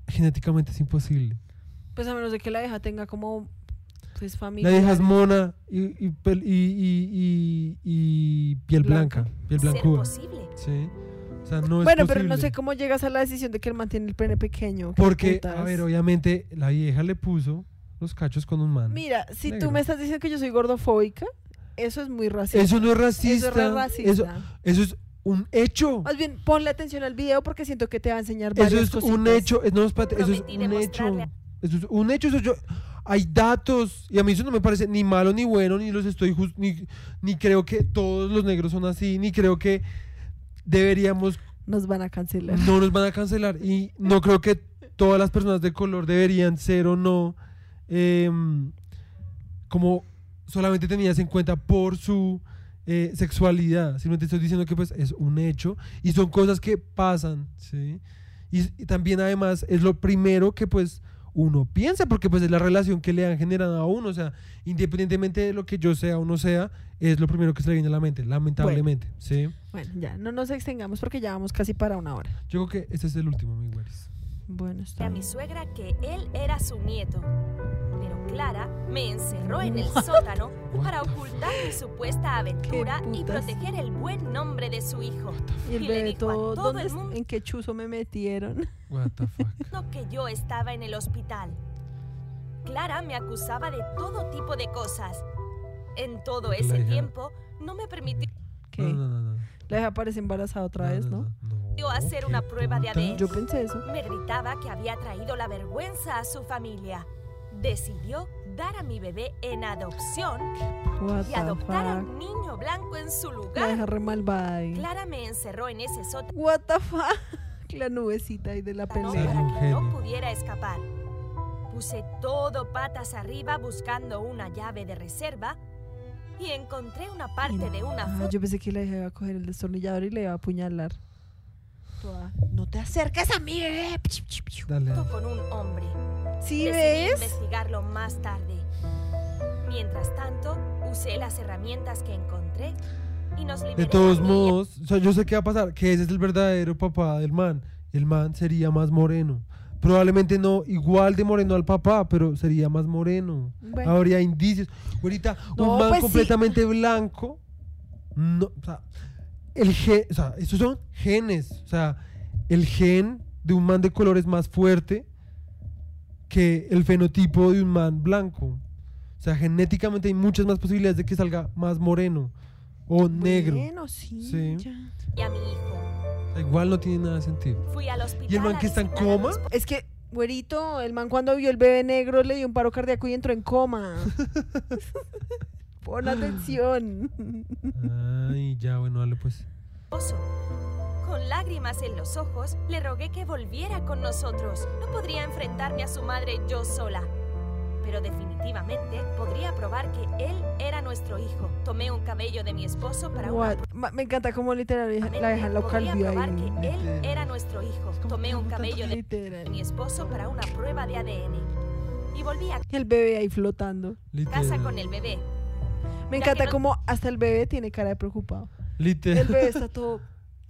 genéticamente es imposible. Pues a menos de que la hija tenga como pues La familia. vieja es mona y, y, pel- y, y- y- y piel Blanca. blanca. Piel posible. Sí. O sea, no es Bueno, pero no sé cómo llegas a la decisión de que él mantiene el pene pequeño. ¿qué Porque, putas? a ver, obviamente, la vieja le puso los cachos con un man. Mira, si negro. tú me estás diciendo que yo soy gordofóbica, eso es muy racista. Eso no es racista. Eso es racista. Eso, eso es un hecho. Más bien, ponle atención al video porque siento que te va a enseñar Eso es un hecho. es- No, espérate, eso es un hecho. Eso es un hecho. Eso yo, hay datos. Y a mí eso no me parece ni malo ni bueno, ni los estoy jus- ni, ni creo que todos los negros son así, ni creo que deberíamos Nos van a cancelar. no nos van a cancelar y no creo que todas las personas de color deberían ser o no em, como solamente tenidas en cuenta por su eh, sexualidad simplemente estoy diciendo que pues es un hecho y son cosas que pasan ¿sí? y, y también además es lo primero que pues uno piensa porque pues es la relación que le han generado a uno o sea independientemente de lo que yo sea o no sea es lo primero que se le viene a la mente lamentablemente ¿sí? Bueno, ya, no nos extengamos porque ya vamos casi para una hora. yo creo que este es el último mi güeris. Bueno, está a mi suegra que él era su nieto. Pero Clara me encerró en el [LAUGHS] sótano para ocultar mi supuesta aventura y proteger el buen nombre de su hijo. Y el le bebé dijo a todo, todo ¿dónde el mundo ¿en qué chuzo me metieron? What the fuck [LAUGHS] que yo estaba en el hospital. Clara me acusaba de todo tipo de cosas. En todo ese hija- tiempo no me permitió ¿Qué? No, no, no, no. La hija parece embarazada otra No, vez, no, ¿no? no, no. hacer ¿Qué una prueba de? ADN. Yo pensé eso. Me gritaba que había traído la vergüenza a su familia. Decidió dar a mi bebé en adopción What y adoptar a fuck. un niño blanco en su La lugar. re malvada. Clara me encerró en ese sótano What the fuck. [LAUGHS] La nubecita ahí de la para pelea. Un que no pudiera escapar. Puse todo patas arriba buscando una llave de reserva y encontré una parte de una Ah, foto yo pensé que la hija iba a coger el destornillador y le iba a apuñalar. Toda, No te acerques a mí, bebé. Dale. con un hombre. ¿Sí Decidí ves? investigarlo más tarde. Mientras tanto, usé las herramientas que encontré y nos De liberamos. todos modos, o sea, yo sé qué va a pasar, que ese es el verdadero papá del man. El man sería más moreno. Probablemente no igual de moreno al papá, pero sería más moreno. Bueno. Habría indicios. Ahorita, No, un man pues sí. completamente blanco. No, o sea, el gen, o sea, estos son genes. O sea, el gen de un man de color es más fuerte que el fenotipo de un man blanco. O sea, genéticamente hay muchas más posibilidades de que salga más moreno o negro. Bueno, sí. Sí. Y a mi hijo. Igual no tiene nada de sentido. Fui al hospital. ¿Y el man que está en coma? Es que, güerito, el man cuando vio el bebé negro le dio un paro cardíaco y entró en coma. [LAUGHS] Pon atención. [LAUGHS] Ay, ya, bueno, dale pues. esposo. Con lágrimas en los ojos, le rogué que volviera con nosotros. No podría enfrentarme a su madre yo sola. Pero definitivamente podría probar que él era nuestro hijo. Tomé un cabello de mi esposo para una What? Ma- Me encanta cómo literal la deja lo Podría probar ahí. que él era nuestro hijo. Tomé un cabello de Literal. mi esposo para una prueba de ADN. Y volví a El bebé ahí flotando. casa Literal. con el bebé. Me encanta no- cómo hasta el bebé tiene cara de preocupado. Literal. El bebé está todo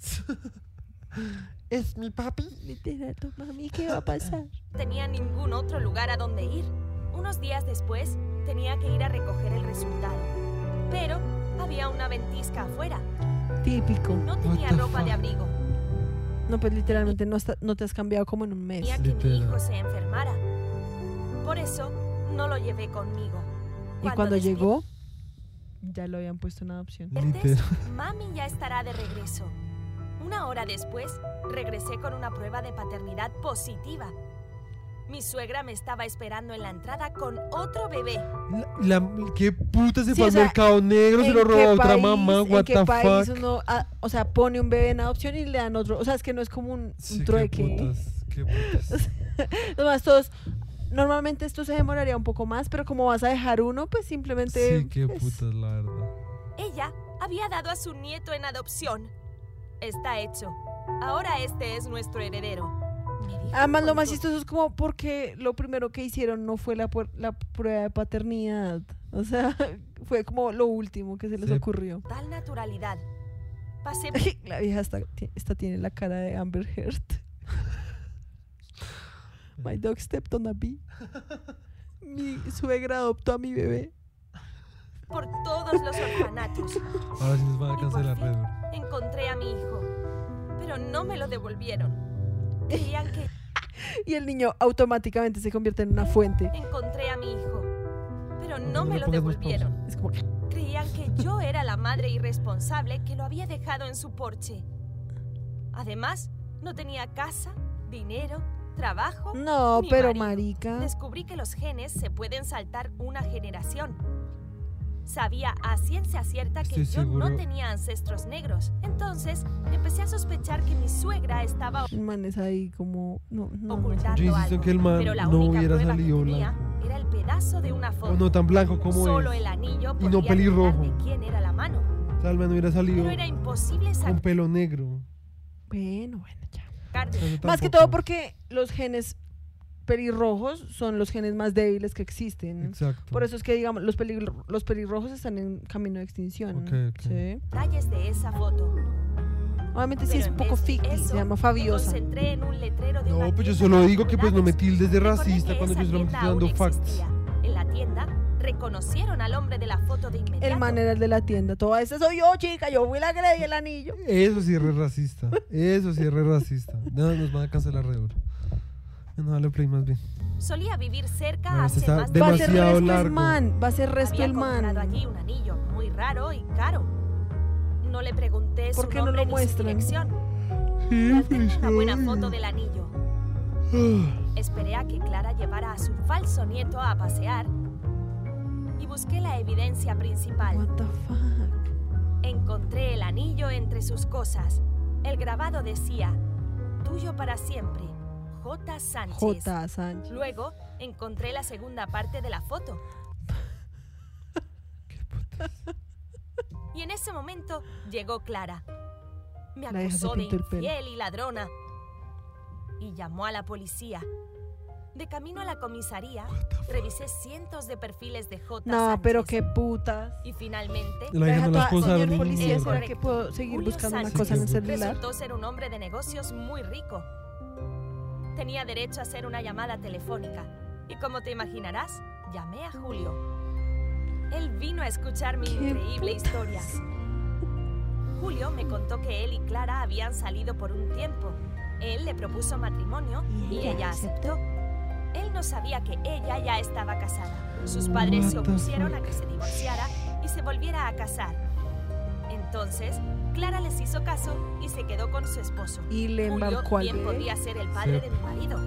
[LAUGHS] es mi papi. literal. "Tu Mami, ¿qué va a pasar? tenía ningún otro lugar a donde ir. Unos días después tenía que ir a recoger el resultado. Pero había una ventisca afuera. Típico. No tenía ropa de fuck? abrigo. No, pues literalmente no, está- no te has cambiado como en un mes. Tenía que mi hijo se enfermara. Por eso no lo llevé conmigo. Y cuando llegó, Ya lo habían puesto en adopción. Martes, mami ya estará de regreso. Una hora después, regresé con una prueba de paternidad positiva. Mi suegra me estaba esperando en la entrada con otro bebé. La, la- ¿Qué puta se Sí, fue o al sea, mercado negro? Se ¿En lo robó qué a otra país- mamá. ¿En What qué the país fuck? uno, ah, o sea, pone un bebé en adopción y le dan otro? O sea, es que no es como un, un Sí, qué trueque. putas, qué putas. [LAUGHS] Además, todos, normalmente esto se demoraría un poco más, pero como vas a dejar uno, pues simplemente... Sí, qué pues, putas, la verdad. Ella había dado a su nieto en adopción. Está hecho. Ahora este es nuestro heredero. Además, lo más chistoso es como porque lo primero que hicieron no fue la, puer- la prueba de paternidad. O sea, [LAUGHS] fue como lo último que se les Sí. ocurrió. Tal naturalidad. Pasé [LAUGHS] La vieja esta tiene la cara de Amber Heard. [LAUGHS] My dog stepped on a bee. [LAUGHS] Mi suegra adoptó a mi bebé. por todos los orfanatos. Ahora sí nos van a cancelar, encontré a mi hijo, pero no me lo devolvieron. Creían que [LAUGHS] Y el niño automáticamente se convierte en una fuente. encontré a mi hijo, pero no No me lo devolvieron. Es como que Creían que yo era la madre irresponsable que lo había dejado en su porche. Además, no tenía casa, dinero, trabajo. No, pero marido. marica. Descubrí que los genes se pueden saltar una generación. Sabía a ciencia cierta que Estoy yo seguro. no tenía ancestros negros. Entonces, empecé a sospechar que mi suegra estaba El man es ahí como. No, no, no. ocultando insisto algo. que el man pero la no única hubiera prueba que salido tenía blanco. era el pedazo de una foto. O no tan blanco como Solo es. el anillo Y no podía pelirrojo. revelar de quién era la mano. O sea, el man hubiera salido Pero era imposible con sacar pelo negro. Bueno, bueno, ya. Más que todo porque los genes pelirrojos son los genes más débiles que existen. Exacto. Por eso es que, digamos, los, los pelirrojos están en camino de extinción. Ok, ok. Sí. detalles de esa foto. Obviamente sí Pero es en un poco ficti, se llama Fabiosa. concentré en un letrero de No, pues yo solo digo que pues no me tildes de racista cuando yo solamente estoy dando facts. existía. En la tienda reconocieron al hombre de la foto de inmediato. El man era el de la tienda. Toda esa soy yo, chica. Yo fui la que le di el anillo. Eso sí es re racista. Eso sí es re racista. No, nos van a cancelar re duro. No, dale play más bien. Solía vivir cerca No, este hace más de Va a ser resto el largo. man. Va a ser resto Había el man. comprado allí un anillo muy raro y caro. No le pregunté ¿Por su qué no nombre lo ni su muestran? dirección. Sí, pues, una buena foto del anillo. Esperé a que Clara llevara a su falso nieto a pasear y busqué la evidencia principal. What the fuck. Encontré el anillo entre sus cosas. El grabado decía, tuyo para siempre, J. Sánchez. J. Sánchez. Luego encontré la segunda parte de la foto. [LAUGHS] Y en ese momento llegó Clara. Me acusó de pelo. infiel y ladrona. Y llamó a la policía. De camino a la comisaría, revisé cientos de perfiles de J. No, Sánchez. pero qué putas. Y finalmente, La hija no la toda- esposaron Señor policía. ¿será que puedo seguir Julio buscando una Sánchez cosa en el celular? resultó ser un hombre de negocios muy rico. Tenía derecho a hacer una llamada telefónica. Y como te imaginarás, llamé a Julio. Él vino a escuchar mi ¿Qué increíble putas? historia. Julio me contó que él y Clara habían salido por un tiempo. Él le propuso matrimonio ¿Y y, ella ella aceptó? Él no sabía que ella ya estaba casada. Sus padres se opusieron a que se divorciara y se volviera a casar. Entonces, Clara les hizo caso y se quedó con su esposo. Y le Julio embarcó al bien podía ser el padre Sí. de mi marido.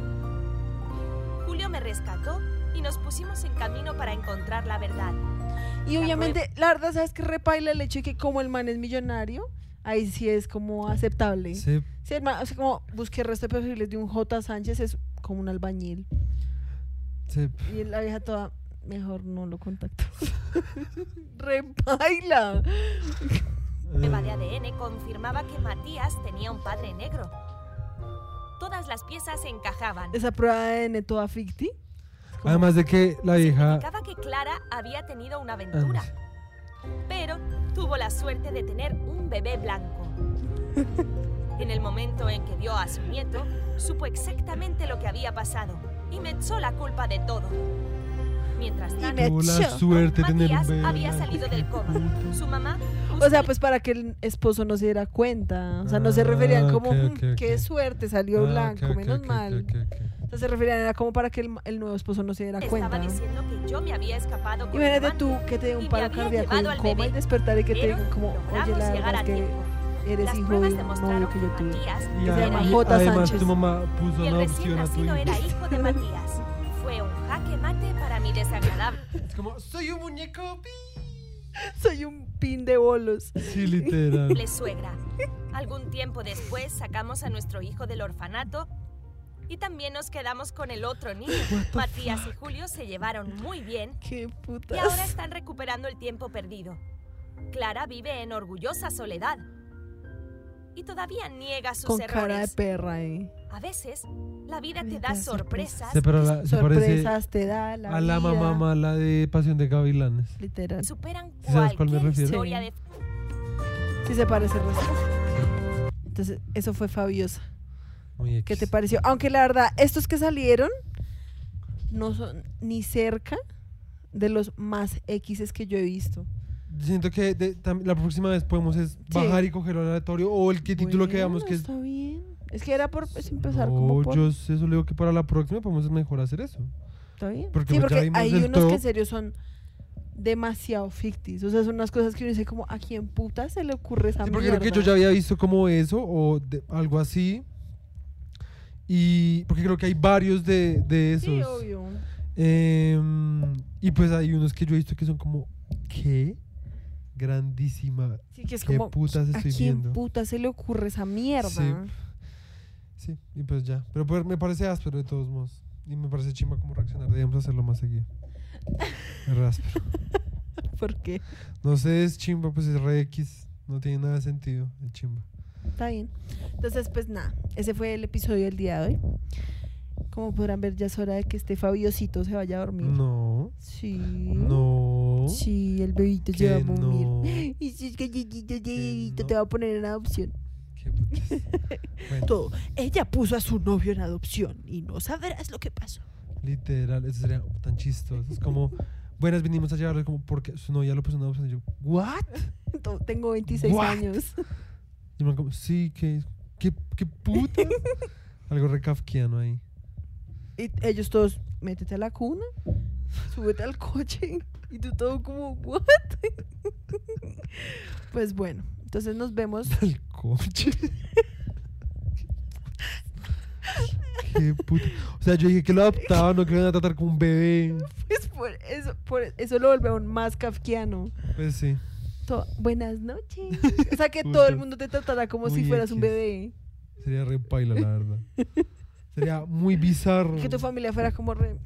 Julio me rescató y nos pusimos en camino para encontrar la verdad. Y obviamente, la verdad, ¿sabes qué repaila el hecho de que como el man es millonario? Ahí sí es como aceptable. Sí, Sí, el man, o sea, como busqué el resto de perfiles de un J. Sánchez, es como un albañil. Sí. Y la vieja toda, mejor no lo contacto. [LAUGHS] repaila. prueba de ADN confirmaba que Matías tenía un padre negro. Todas las piezas encajaban. Esa prueba de ADN toda ficti. Además de que la hija. Significaba que Clara había tenido una aventura. Pero tuvo la suerte de tener un bebé blanco. [LAUGHS] En el momento en que vio a su nieto, supo exactamente lo que había pasado y me echó la culpa de todo. Mientras tanto, la suerte de tener un Matías bebé. había salido del coma. Su mamá O sea, pues para que el esposo no se diera cuenta. O sea, no se referían Ah, como, ok, "Mm, ok, qué suerte, salió Ah, blanco, menos mal. O Entonces se referían era como para que el, el nuevo esposo no se diera Estaba cuenta. diciendo que yo me había escapado con Imagínate tú que te dé un paro cardíaco al coma bebé. y despertar y que te Pero digan como, oye, la llegar verdad es que tiempo. Eres Las hijo de un novio que yo tuve. Matías Y, que se llama J. además Sánchez. tu mamá puso y el una recién opción a tu nacido hijo. era hijo de Matías. Fue un jaque mate para mi desagradable Es como, soy un muñeco. Soy un pin de bolos. Sí, literal. suegra. Algún tiempo después sacamos a nuestro hijo del orfanato y también nos quedamos con el otro niño. Matías y Julio se llevaron muy bien Qué putas. y ahora están recuperando el tiempo perdido. Clara vive en orgullosa soledad y todavía niega sus Con cara de perra, eh. A veces, la vida te da sorpresas. Sí, pero la- se parece Sorpresas te da la a la vida. mamá mala de Pasión de Gavilanes. Literal. Superan ¿Sí sabes cuál me cualquier refiero? historia Sí. de Sí se parece el resto. Entonces, eso fue Fabiosa. Muy ¿Qué X. te pareció? Aunque la verdad, estos que salieron no son ni cerca de los más X's que yo he visto. Siento que de- tam- la próxima vez podemos es bajar y coger el aleatorio o el que título que veamos Bueno, que es. Está bien. Es que era por pues, empezar No, como por... yo eso le digo que para la próxima podemos mejor hacer eso. Está bien. Porque sí, porque hay unos que en serio son demasiado ficticios. O sea, son unas cosas que uno dice como, ¿a quién puta se le ocurre esa Sí, porque creo que yo ya había visto como eso o de- algo así. Y porque creo que hay varios de, de esos. Sí, obvio. Em, y pues hay unos que yo he visto que son como, ¿qué? Grandísima. Sí, que es ¿Qué como, putas ¿a estoy quién viendo? puta se le ocurre esa mierda? Sí. Sí, y pues ya. Pero pues, me parece áspero de todos modos. Y me parece chimba como reaccionar. Debemos hacerlo más seguido. [LAUGHS] Es re áspero. ¿Por qué? No sé, es chimba, pues es re X. No tiene nada de sentido. Es chimba. Está bien. Entonces, pues nada, ese fue el episodio del día de hoy. Como podrán ver, ya es hora de que este Fabiosito se vaya a dormir. No. Sí. No. Sí, el bebito se Que va a dormir. no. [GASPS] Y si es galletito de bebito te va a poner en adopción. Qué. [LAUGHS] Bueno. Todo. Ella puso a su novio en adopción y no sabrás lo que pasó. Literal, eso sería tan chistoso. Es como, buenas, vinimos a llevarlo. Como, porque su novia lo puso en una opción. Y yo, ¿what? [LAUGHS] Tengo 26 What? años. Y me como, sí, que, qué, qué puta. [LAUGHS] Algo re kafkiano ahí. Y ellos todos, métete a la cuna, súbete al coche. Y tú todo como, ¿what? pues bueno, entonces nos vemos. [LAUGHS] El coche. Qué puta. O sea, yo dije que lo adoptaban, no que lo iban a tratar como un bebé. Pues por eso, por eso lo vuelve aún más kafkiano. Pues sí. To- Buenas noches. [LAUGHS] O sea, que todo el mundo te tratará como si fueras un bebé. Sería re paila, la verdad. [LAUGHS] Sería muy bizarro. Que tu familia fuera como re...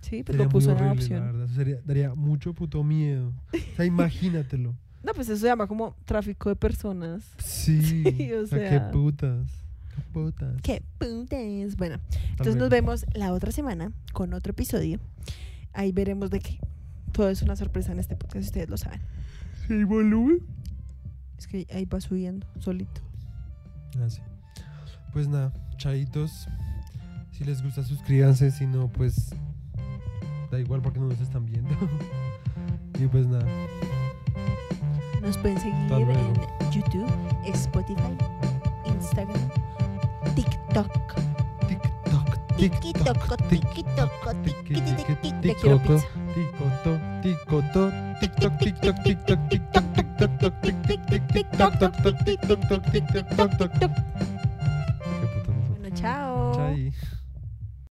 Sí, pues Sería lo puso muy en horrible, la verdad. Sería, daría mucho puto miedo. O sea, imagínatelo. No, pues eso se llama como tráfico de personas. Sí. [LAUGHS] o o sea, qué putas. Qué putas. Qué putas. Bueno, entonces nos vemos la otra semana con otro episodio. Ahí veremos de qué. Todo es una sorpresa en este podcast, ustedes lo saben. ¿Sí, volumen? Es que ahí va subiendo, solito. Así. Pues nada, chaitos. Si les gusta, suscríbanse. Si no, pues da igual porque no nos están viendo. y pues nada. Nos pueden seguir en YouTube, Spotify, Instagram, TikTok. TikTok, TikTok, TikTok, TikTok, TikTok, TikTok, TikTok, TikTok, Aí.